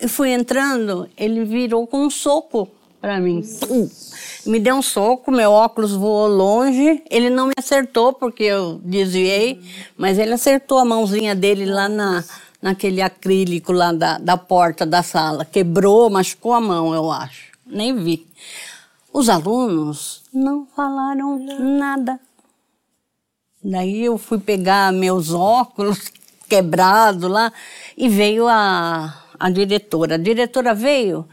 [SPEAKER 4] eu fui entrando, ele virou com um soco para mim. Me deu um soco, meu óculos voou longe. Ele não me acertou porque eu desviei, mas ele acertou a mãozinha dele lá na, naquele acrílico lá da, da porta da sala. Quebrou, machucou a mão, eu acho. Nem vi. Os alunos não falaram nada. Daí eu fui pegar meus óculos, quebrado lá, e veio a, a diretora. A diretora veio,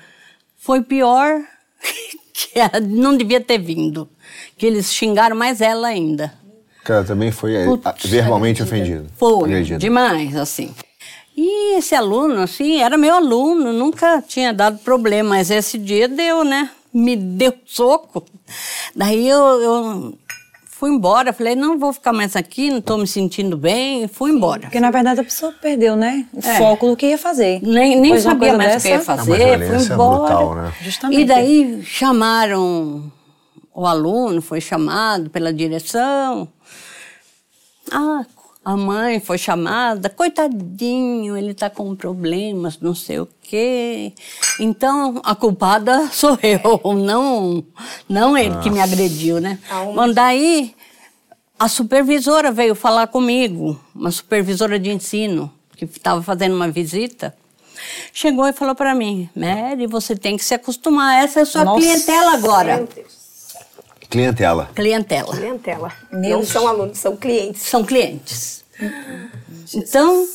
[SPEAKER 4] foi pior que ela não devia ter vindo, que eles xingaram mais ela ainda.
[SPEAKER 1] Cara, também foi eh, Putz, verbalmente ofendido.
[SPEAKER 4] Foi, demais, assim. E esse aluno, assim, era meu aluno, nunca tinha dado problema, mas esse dia deu, né? Me deu soco. Daí eu, eu fui embora. Falei, não vou ficar mais aqui, não estou me sentindo bem. Fui embora.
[SPEAKER 2] Porque na verdade a pessoa perdeu, né? O é. foco do que ia fazer.
[SPEAKER 4] Nem, nem sabia mais dessa, o que ia fazer. É fui embora. Brutal, né? Justamente. E daí chamaram o aluno, foi chamado pela direção. Ah, a mãe foi chamada, coitadinho, ele está com problemas, não sei o quê. Então, a culpada sou eu, não, não ele que me agrediu, né? Mas daí, a supervisora veio falar comigo, uma supervisora de ensino, que estava fazendo uma visita. Chegou e falou para mim, Mary, você tem que se acostumar, essa é a sua Nossa. clientela agora. Meu Deus.
[SPEAKER 1] Clientela.
[SPEAKER 4] Clientela.
[SPEAKER 3] Clientela. Não são alunos, são clientes.
[SPEAKER 4] São clientes. Então.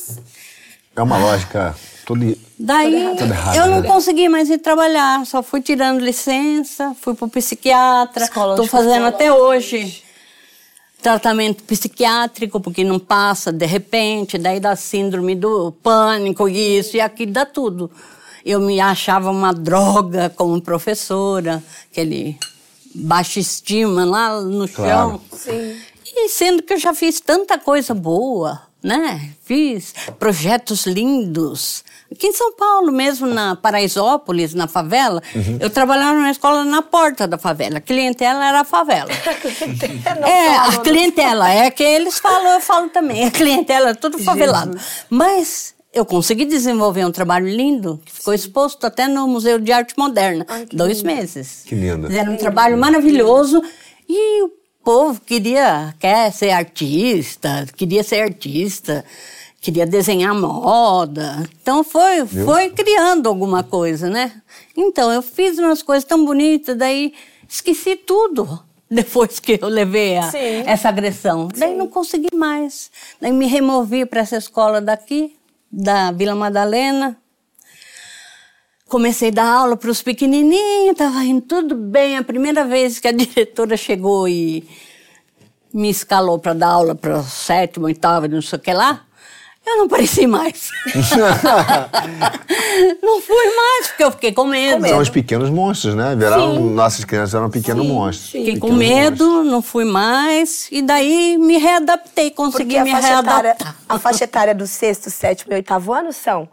[SPEAKER 1] É uma lógica toda.
[SPEAKER 4] Daí
[SPEAKER 1] toda errada,
[SPEAKER 4] eu não né? consegui mais ir trabalhar, só fui tirando licença, fui para o psiquiatra, estou fazendo até hoje tratamento psiquiátrico, porque não passa de repente, daí dá síndrome do pânico, isso e aquilo, dá tudo. Eu me achava uma droga como professora, aquele baixa estima lá no
[SPEAKER 1] claro.
[SPEAKER 4] chão. Sim. E sendo que eu já fiz tanta coisa boa, né? Fiz projetos lindos. Aqui em São Paulo, mesmo na Paraisópolis, na favela, uhum. eu trabalhava numa escola na porta da favela. A clientela era a favela. é, a clientela. É que eles falam, eu falo também. A clientela é tudo favelado. Jesus. Mas eu consegui desenvolver um trabalho lindo, que ficou exposto até no Museu de Arte Moderna. Ai, dois lindo. meses.
[SPEAKER 1] Que lindo.
[SPEAKER 4] Fizeram um trabalho maravilhoso. E o povo queria, quer ser artista, queria ser artista, queria desenhar moda. Então foi, foi criando alguma coisa, né? Então eu fiz umas coisas tão bonitas, daí esqueci tudo depois que eu levei a, essa agressão. Sim. Daí não consegui mais. Daí me removi para essa escola daqui, da Vila Madalena. Comecei a dar aula para os pequenininhos, estava indo tudo bem. A primeira vez que a diretora chegou e me escalou para dar aula para o sétimo, oitavo, não sei o que lá, eu não pareci mais. não fui mais, porque eu fiquei com medo.
[SPEAKER 1] São os pequenos monstros, né? Viraram, nossas crianças eram pequenos sim, monstros.
[SPEAKER 4] Fiquei com medo, monstros. não fui mais. E daí me readaptei, consegui me readaptar. Etária,
[SPEAKER 3] a faixa etária do sexto, sétimo e oitavo ano são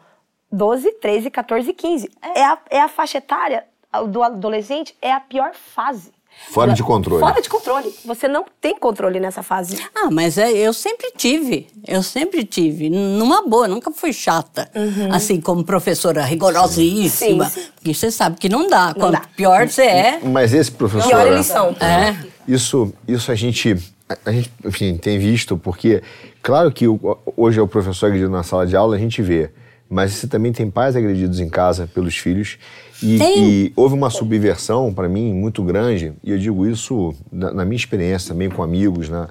[SPEAKER 3] 12, 13, 14 e 15. É, é, a, é a faixa etária do adolescente é a pior fase.
[SPEAKER 1] Fora de controle.
[SPEAKER 3] Fora de controle. Você não tem controle nessa fase.
[SPEAKER 4] Ah, mas é, eu sempre tive. Eu sempre tive. Numa boa, nunca fui chata. Assim, como professora rigorosíssima.
[SPEAKER 3] Sim, sim.
[SPEAKER 4] Porque você sabe que não dá. Quanto
[SPEAKER 3] dá.
[SPEAKER 4] pior você é.
[SPEAKER 1] Mas esse professor.
[SPEAKER 3] Pior eles são.
[SPEAKER 4] É.
[SPEAKER 1] Isso, isso a gente, a gente, enfim, tem visto, porque, claro que o- hoje é o professor agredido na sala de aula, a gente vê, mas você também tem pais agredidos em casa pelos filhos. E, e houve uma subversão, para mim, muito grande, e eu digo isso na, na minha experiência também com amigos, né?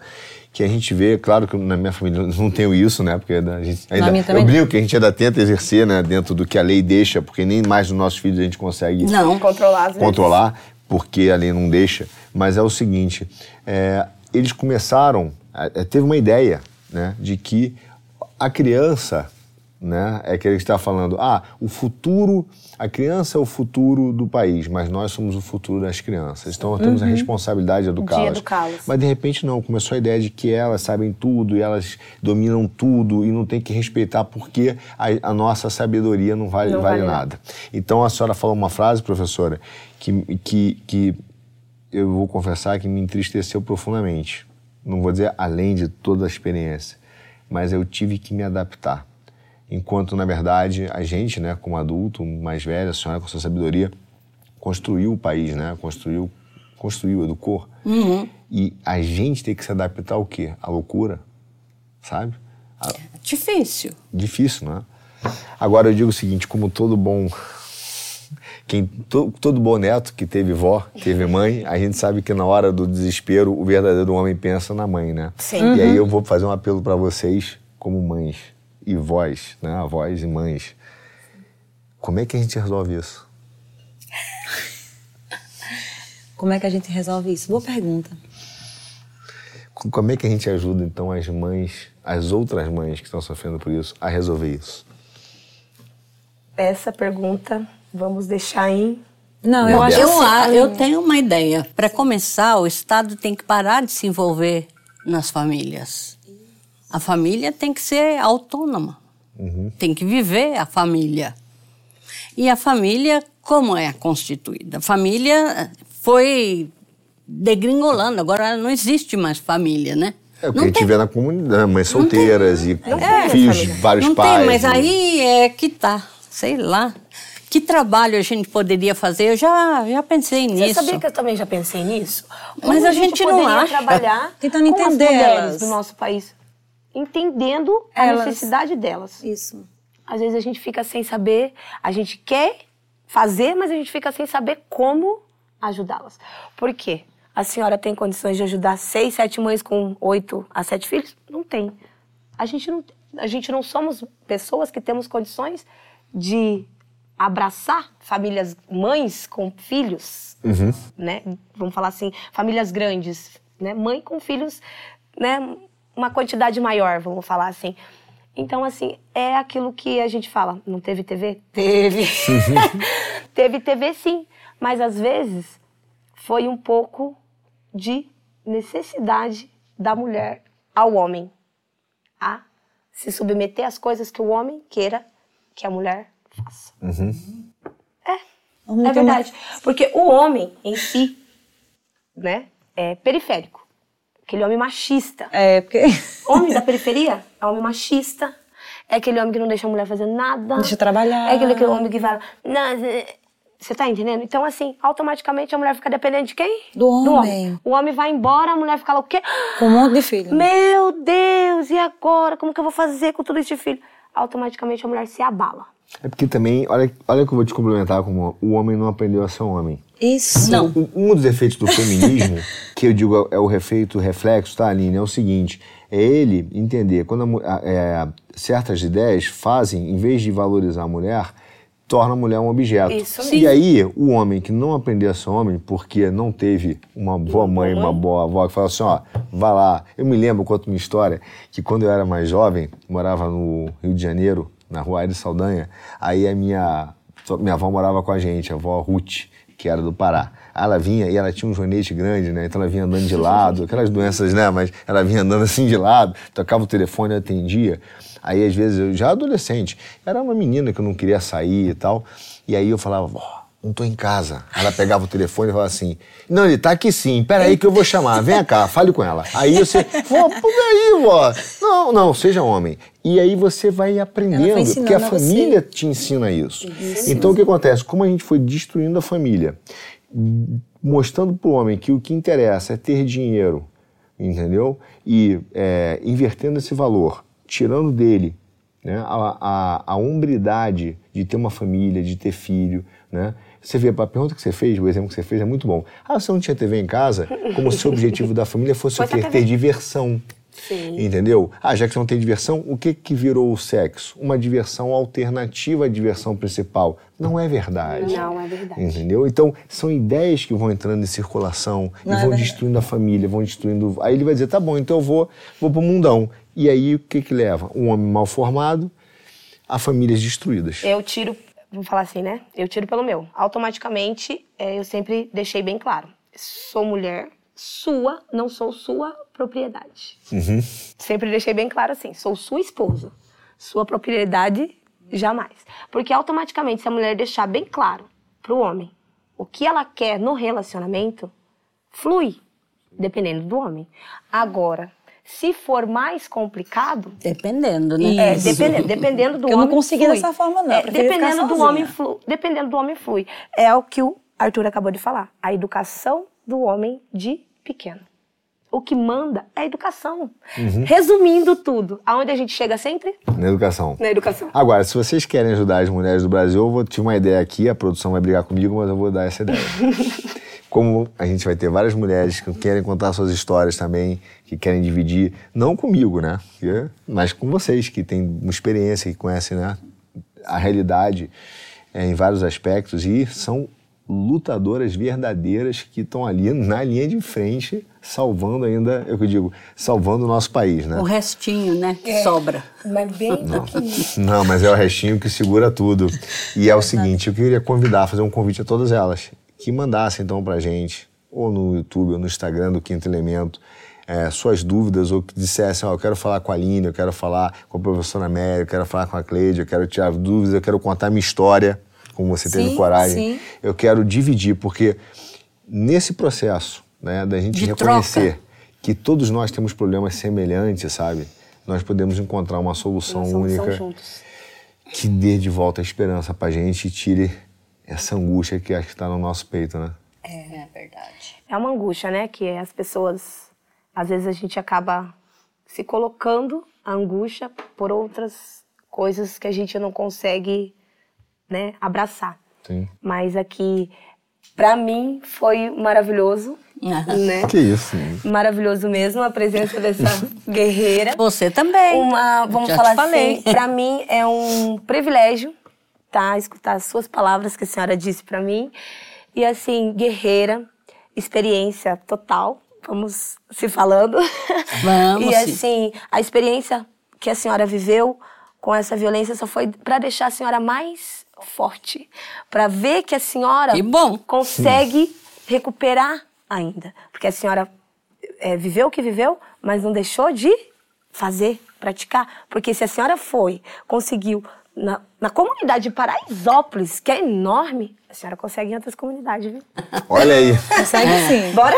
[SPEAKER 1] Que a gente vê, claro que na minha família não tenho isso, né? Porque a gente ainda, eu brinco que a gente ainda tenta exercer, né? Dentro do que a lei deixa, porque nem mais dos nossos filhos a gente consegue
[SPEAKER 4] Não.
[SPEAKER 3] Controlar
[SPEAKER 1] controlar, porque a lei não deixa, mas é o seguinte, é, eles começaram, é, teve uma ideia, né, de que a criança, né, é aquele que está falando, ah, o futuro, a criança é o futuro do país, mas nós somos o futuro das crianças, então nós temos a responsabilidade de educá-las.
[SPEAKER 3] educá-las.
[SPEAKER 1] Mas de repente não, começou a ideia de que elas sabem tudo e elas dominam tudo e não tem que respeitar porque a, a nossa sabedoria não vale,
[SPEAKER 3] Não
[SPEAKER 1] vale
[SPEAKER 3] vale
[SPEAKER 1] nada. Então a senhora falou uma frase, professora, que, que, que eu vou confessar que me entristeceu profundamente. Não vou dizer além de toda a experiência, mas eu tive que me adaptar. Enquanto, na verdade, a gente, né, como adulto, mais velho, a senhora com sua sabedoria, construiu o país, né? Construiu, construiu, educou. E a gente tem que se adaptar ao quê? À loucura, sabe? A-
[SPEAKER 4] Difícil.
[SPEAKER 1] difícil, né? Agora eu digo o seguinte, como todo bom quem to- todo bom neto que teve vó, teve mãe, a gente sabe que na hora do desespero o verdadeiro homem pensa na mãe, né?
[SPEAKER 3] Sim.
[SPEAKER 1] E aí eu vou fazer um apelo para vocês como mães e vós, né? Avós e mães. Como é que a gente resolve isso?
[SPEAKER 2] Como é que a gente resolve isso? Boa pergunta.
[SPEAKER 1] Co- Como é que a gente ajuda então as mães, as outras mães que estão sofrendo por isso, a resolver isso?
[SPEAKER 3] Essa pergunta vamos deixar em.
[SPEAKER 2] Não, eu acho
[SPEAKER 4] Eu, eu tenho uma ideia. Para começar, o Estado tem que parar de se envolver nas famílias. A família tem que ser autônoma. Tem que viver a família. E a família, como é constituída? A família foi degringolando, agora não existe mais família, né?
[SPEAKER 1] É o que
[SPEAKER 4] Não
[SPEAKER 1] a gente
[SPEAKER 4] tem-
[SPEAKER 1] vê na comunidade, mães solteiras e
[SPEAKER 3] tem
[SPEAKER 1] filhos de vários
[SPEAKER 4] não
[SPEAKER 1] pais.
[SPEAKER 4] tem, mas
[SPEAKER 1] né?
[SPEAKER 4] aí é que tá, sei lá. Que trabalho a gente poderia fazer? Eu já, já pensei
[SPEAKER 3] Você
[SPEAKER 4] nisso.
[SPEAKER 3] sabia que eu também já pensei nisso?
[SPEAKER 4] Mas
[SPEAKER 3] Como
[SPEAKER 4] a gente não
[SPEAKER 3] poderia
[SPEAKER 4] acha.
[SPEAKER 3] trabalhar
[SPEAKER 2] Tentando entender
[SPEAKER 3] as mulheres
[SPEAKER 2] elas.
[SPEAKER 3] do nosso país, entendendo a
[SPEAKER 2] Elas.
[SPEAKER 3] necessidade delas.
[SPEAKER 2] Isso.
[SPEAKER 3] Às vezes a gente fica sem saber, a gente quer fazer, mas a gente fica sem saber como ajudá-las. Por quê? A senhora tem condições de ajudar seis, sete mães com oito a sete filhos? Não tem. A gente não, a gente não somos pessoas que temos condições de abraçar famílias, mães com filhos, né? Vamos falar assim, famílias grandes, né? Mãe com filhos, né? Uma quantidade maior, vamos falar assim. Então, assim, é aquilo que a gente fala. Não teve TV? Teve. teve TV, sim. Mas, às vezes, foi um pouco de necessidade da mulher ao homem a se submeter às coisas que o homem queira que a mulher faça. É, é verdade. Porque o homem em si, né, é periférico. Aquele homem machista.
[SPEAKER 2] É, porque.
[SPEAKER 3] Homem da periferia é homem machista. É aquele homem que não deixa a mulher fazer nada.
[SPEAKER 2] Deixa trabalhar.
[SPEAKER 3] É aquele, aquele homem que fala. "Não, Você tá entendendo? Então, assim, automaticamente a mulher fica dependente de quem?
[SPEAKER 2] Do homem.
[SPEAKER 3] O homem vai embora, a mulher fica lá o quê?
[SPEAKER 2] Com um monte de filho.
[SPEAKER 3] Meu Deus, e agora? Como que eu vou fazer com tudo isso de filho? Automaticamente a mulher se abala.
[SPEAKER 1] É porque também, olha, olha que eu vou te complementar como o homem não aprendeu a ser um homem.
[SPEAKER 2] Isso.
[SPEAKER 4] Não.
[SPEAKER 1] Um, um dos efeitos do feminismo, que eu digo é o efeito reflexo, tá, Aline? É o seguinte: é ele entender quando a é, certas ideias fazem, em vez de valorizar a mulher, torna a mulher um objeto.
[SPEAKER 3] Isso
[SPEAKER 1] E
[SPEAKER 3] mesmo.
[SPEAKER 1] aí, o homem que não aprendeu a ser homem, porque não teve uma boa mãe, uma boa avó, que fala assim: ó, vai lá. Eu me lembro, conto uma história, que quando eu era mais jovem, morava no Rio de Janeiro, na rua Aires Saldanha, aí a minha, minha avó morava com a gente, a avó Ruth que era do Pará. Aí ela vinha e ela tinha um joanete grande, né? Então ela vinha andando de lado, aquelas doenças, né? Mas ela vinha andando assim de lado, tocava o telefone, atendia. Aí às vezes eu já adolescente, era uma menina que eu não queria sair e tal. E aí eu falava, vó, não tô em casa. Ela pegava o telefone e falava assim: Não, ele tá aqui sim, peraí que eu vou chamar, vem cá, fale com ela. Aí você, vó, peraí, vó. Não, não, seja homem. E aí você vai aprendendo, porque a família te ensina isso. isso. Então o que acontece? Como a gente foi destruindo a família, mostrando pro homem que o que interessa é ter dinheiro, entendeu? E é, invertendo esse valor, tirando dele né, a, a, a hombridade de ter uma família, de ter filho, né? Você vê, a pergunta que você fez, o exemplo que você fez é muito bom. Ah, você não tinha TV em casa? Como se o objetivo da família fosse o quê? Ter diversão. Sim. Entendeu? Ah, já que você não tem diversão, o que que virou o sexo? Uma diversão alternativa à diversão principal. Não é verdade.
[SPEAKER 3] Não é verdade.
[SPEAKER 1] Entendeu? Então, são ideias que vão entrando em circulação não e vão é destruindo a família, vão destruindo. Aí ele vai dizer: tá bom, então eu vou, vou pro mundão. E aí o que que leva? Um homem mal formado a famílias destruídas.
[SPEAKER 3] Eu tiro vou falar assim, né? Eu tiro pelo meu. Automaticamente, é, eu sempre deixei bem claro: sou mulher sua, não sou sua propriedade. Uhum. Sempre deixei bem claro assim: sou sua esposa. Sua propriedade, jamais. Porque automaticamente, se a mulher deixar bem claro pro homem o que ela quer no relacionamento, flui, dependendo do homem. Agora, se for mais complicado.
[SPEAKER 4] Dependendo, né? É,
[SPEAKER 3] dependendo, dependendo do
[SPEAKER 2] Porque
[SPEAKER 3] homem.
[SPEAKER 2] Eu não consegui flui. dessa forma, não. É,
[SPEAKER 3] dependendo do homem flui. Dependendo do homem flui. É o que o Arthur acabou de falar. A educação do homem de pequeno. O que manda é a educação. Uhum. Resumindo tudo, aonde a gente chega sempre?
[SPEAKER 1] Na educação.
[SPEAKER 3] Na educação.
[SPEAKER 1] Agora, se vocês querem ajudar as mulheres do Brasil, eu vou ter uma ideia aqui, a produção vai brigar comigo, mas eu vou dar essa ideia. como a gente vai ter várias mulheres que querem contar suas histórias também, que querem dividir, não comigo, né? Mas com vocês, que têm uma experiência, que conhecem né, a realidade é, em vários aspectos e são lutadoras verdadeiras que estão ali na linha de frente, salvando ainda, eu que digo, salvando o nosso país, né?
[SPEAKER 4] O restinho, né? Que é, sobra.
[SPEAKER 3] Mas bem
[SPEAKER 1] não, não, mas é o restinho que segura tudo. E é o seguinte, eu queria convidar, fazer um convite a todas elas que mandassem então para a gente, ou no YouTube ou no Instagram do Quinto Elemento, é, suas dúvidas, ou que dissessem, oh, eu quero falar com a Aline, eu quero falar com a professora Mary, eu quero falar com a Cleide, eu quero tirar dúvidas, eu quero contar minha história, como você sim, teve coragem. Sim. Eu quero dividir, porque nesse processo né, da gente De reconhecer troca. que todos nós temos problemas semelhantes, sabe? Nós podemos encontrar uma solução, uma solução única juntos. que dê de volta a esperança pra gente e tire essa angústia que acho que está no nosso peito, né?
[SPEAKER 3] É, é verdade. É uma angústia, né? Que as pessoas, às vezes a gente acaba se colocando a angústia por outras coisas que a gente não consegue, né, abraçar.
[SPEAKER 1] Sim.
[SPEAKER 3] Mas aqui, para mim, foi maravilhoso. Né?
[SPEAKER 1] Que isso.
[SPEAKER 3] Maravilhoso mesmo a presença dessa guerreira.
[SPEAKER 4] Você também.
[SPEAKER 3] Uma, vamos Já falar assim, para mim é um privilégio tá? Escutar as suas palavras que a senhora disse para mim. E assim, guerreira, experiência total, vamos se falando.
[SPEAKER 4] Vamos.
[SPEAKER 3] e assim, a experiência que a senhora viveu com essa violência só foi para deixar a senhora mais forte, para ver que a senhora
[SPEAKER 4] que bom.
[SPEAKER 3] consegue recuperar ainda, porque a senhora é, viveu o que viveu, mas não deixou de fazer, praticar, porque se a senhora foi, conseguiu na, na comunidade de Paraisópolis, que é enorme, senhora consegue em outras comunidades, viu?
[SPEAKER 1] Olha aí.
[SPEAKER 2] Consegue sim.
[SPEAKER 3] Bora?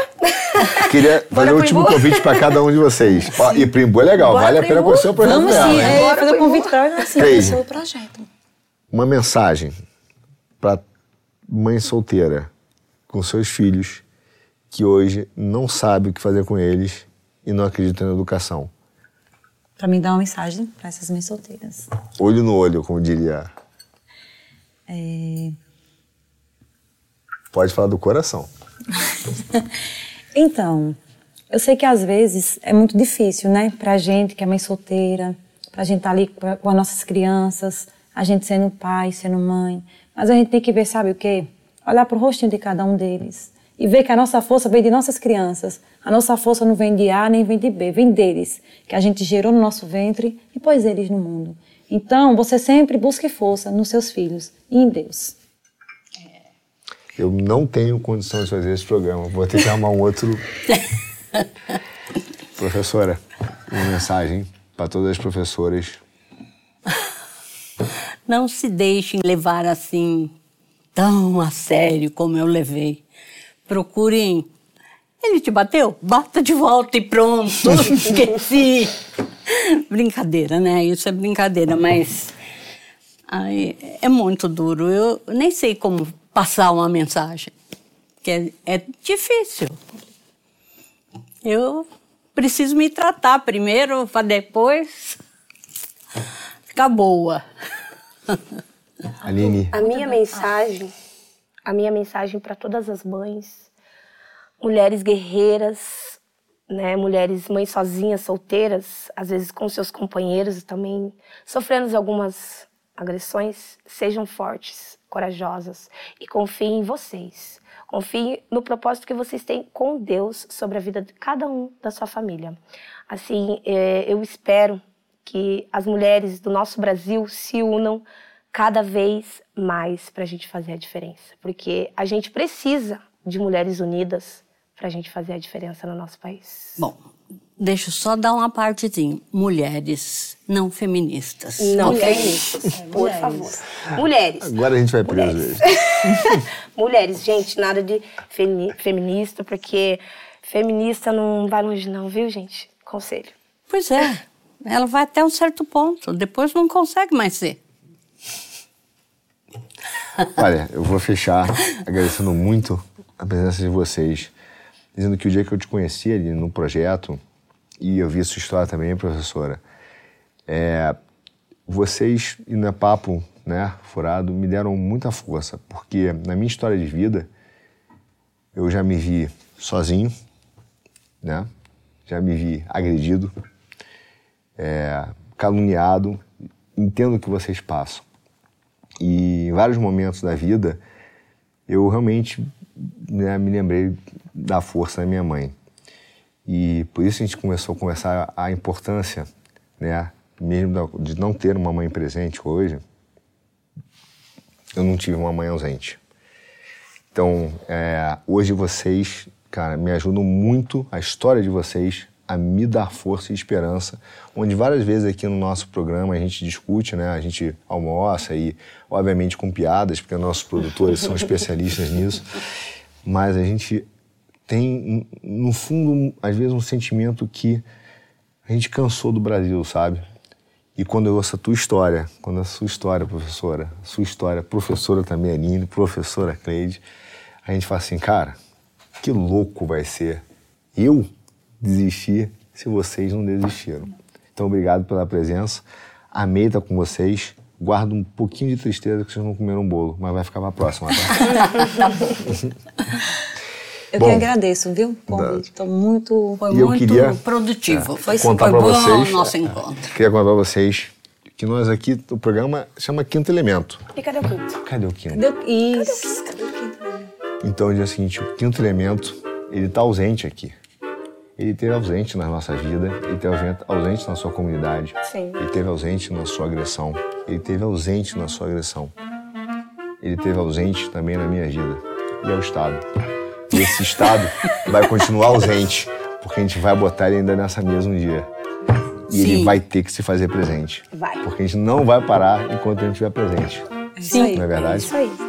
[SPEAKER 1] Queria fazer o último convite para cada um de vocês. Ó, e Primbu é legal, Bora, vale a pena conhecer o projeto
[SPEAKER 2] Vamos
[SPEAKER 1] dela.
[SPEAKER 2] sim, é, fazer o convite para ela, sim, conhecer o projeto.
[SPEAKER 1] Uma mensagem para mãe solteira com seus filhos que hoje não sabe o que fazer com eles e não acredita na educação
[SPEAKER 2] para mim dar uma mensagem para essas mães solteiras.
[SPEAKER 1] Olho no olho, como diria.
[SPEAKER 2] É...
[SPEAKER 1] Pode falar do coração.
[SPEAKER 2] então, eu sei que às vezes é muito difícil, né, para a gente que é mãe solteira, para a gente estar tá ali com as nossas crianças, a gente sendo pai, sendo mãe, mas a gente tem que ver, sabe o quê? Olhar para o rostinho de cada um deles e ver que a nossa força vem de nossas crianças. A nossa força não vem de A nem vem de B, vem deles, que a gente gerou no nosso ventre e pôs eles no mundo. Então, você sempre busque força nos seus filhos e em Deus.
[SPEAKER 1] Eu não tenho condições de fazer esse programa. Vou ter que arrumar um outro. Professora, uma mensagem para todas as professoras.
[SPEAKER 4] Não se deixem levar assim tão a sério como eu levei. Procurem. Ele te bateu? Bata de volta e pronto, esqueci. brincadeira, né? Isso é brincadeira, mas ai, é muito duro. Eu nem sei como passar uma mensagem, que é, é difícil. Eu preciso me tratar primeiro para depois ficar boa.
[SPEAKER 1] Aline.
[SPEAKER 3] A minha mensagem, a minha mensagem para todas as mães, mulheres guerreiras, né, mulheres mães sozinhas, solteiras, às vezes com seus companheiros e também sofrendo de algumas agressões, sejam fortes, corajosas e confiem em vocês. Confie no propósito que vocês têm com Deus sobre a vida de cada um da sua família. Assim, é, eu espero que as mulheres do nosso Brasil se unam cada vez mais para a gente fazer a diferença, porque a gente precisa de mulheres unidas para a gente fazer a diferença no nosso país.
[SPEAKER 4] Bom, deixa eu só dar uma partezinha. Mulheres não feministas.
[SPEAKER 3] Não
[SPEAKER 2] Mulheres.
[SPEAKER 3] feministas,
[SPEAKER 2] É,
[SPEAKER 3] por
[SPEAKER 2] mulheres.
[SPEAKER 3] favor. Mulheres.
[SPEAKER 1] Agora a gente vai preso.
[SPEAKER 3] Mulheres. Mulheres, gente, nada de femi- feminista, porque feminista não vai longe não, viu, gente? Conselho.
[SPEAKER 4] Pois é, ela vai até um certo ponto, depois não consegue mais ser.
[SPEAKER 1] Olha, eu vou fechar agradecendo muito a presença de vocês, dizendo que o dia que eu te conheci ali no projeto, e eu vi a sua história também, professora, é, vocês, e não é papo né, furado, me deram muita força, porque na minha história de vida, eu já me vi sozinho, né? já me vi agredido, é, caluniado, entendo o que vocês passam. E em vários momentos da vida, eu realmente né, me lembrei da força da minha mãe. E por isso a gente começou a conversar a importância, né, mesmo de não ter uma mãe presente hoje. Eu não tive uma mãe ausente. Então, é, hoje vocês, cara, me ajudam muito, a história de vocês, a me dar força e esperança, onde várias vezes aqui no nosso programa a gente discute, né? A gente almoça e, obviamente, com piadas, porque nossos produtores são especialistas nisso, mas a gente tem, no fundo, às vezes, um sentimento que a gente cansou do Brasil, sabe? E quando eu ouço a tua história, quando a sua história, professora, sua história, professora também, Aline, professora Cleide, a gente fala assim, cara, que louco vai ser eu desistir se vocês não desistiram. Então, obrigado pela presença. Amei estar com vocês. Guardo um pouquinho de tristeza que vocês não comeram um bolo, mas vai ficar pra próxima, tá?
[SPEAKER 2] Eu
[SPEAKER 1] Bom,
[SPEAKER 2] que agradeço, viu? Estou muito.
[SPEAKER 4] Foi muito
[SPEAKER 1] queria,
[SPEAKER 4] produtivo.
[SPEAKER 1] é,
[SPEAKER 4] foi
[SPEAKER 1] contar
[SPEAKER 4] foi bom
[SPEAKER 1] vocês,
[SPEAKER 4] o nosso
[SPEAKER 1] é,
[SPEAKER 4] encontro.
[SPEAKER 1] Queria contar pra vocês que nós aqui, o programa chama Quinto Elemento.
[SPEAKER 3] E cadê o quinto?
[SPEAKER 1] Cadê o quinto?
[SPEAKER 2] Deu- Isso.
[SPEAKER 1] Então, o dia seguinte, o quinto elemento, ele está ausente aqui. Ele esteve ausente na nossa vida, ele esteve ausente, na sua comunidade,
[SPEAKER 3] Sim.
[SPEAKER 1] ele esteve ausente na sua agressão, ele esteve ausente na sua agressão, ele esteve ausente também na minha vida, e é o Estado. E esse Estado vai continuar ausente, porque a gente vai botar ele ainda nessa mesa um dia. E ele
[SPEAKER 4] Sim.
[SPEAKER 1] vai ter que se fazer presente.
[SPEAKER 3] Vai.
[SPEAKER 1] Porque a gente não vai parar enquanto a gente estiver presente.
[SPEAKER 2] É isso aí.
[SPEAKER 1] Não é verdade?
[SPEAKER 3] Isso aí.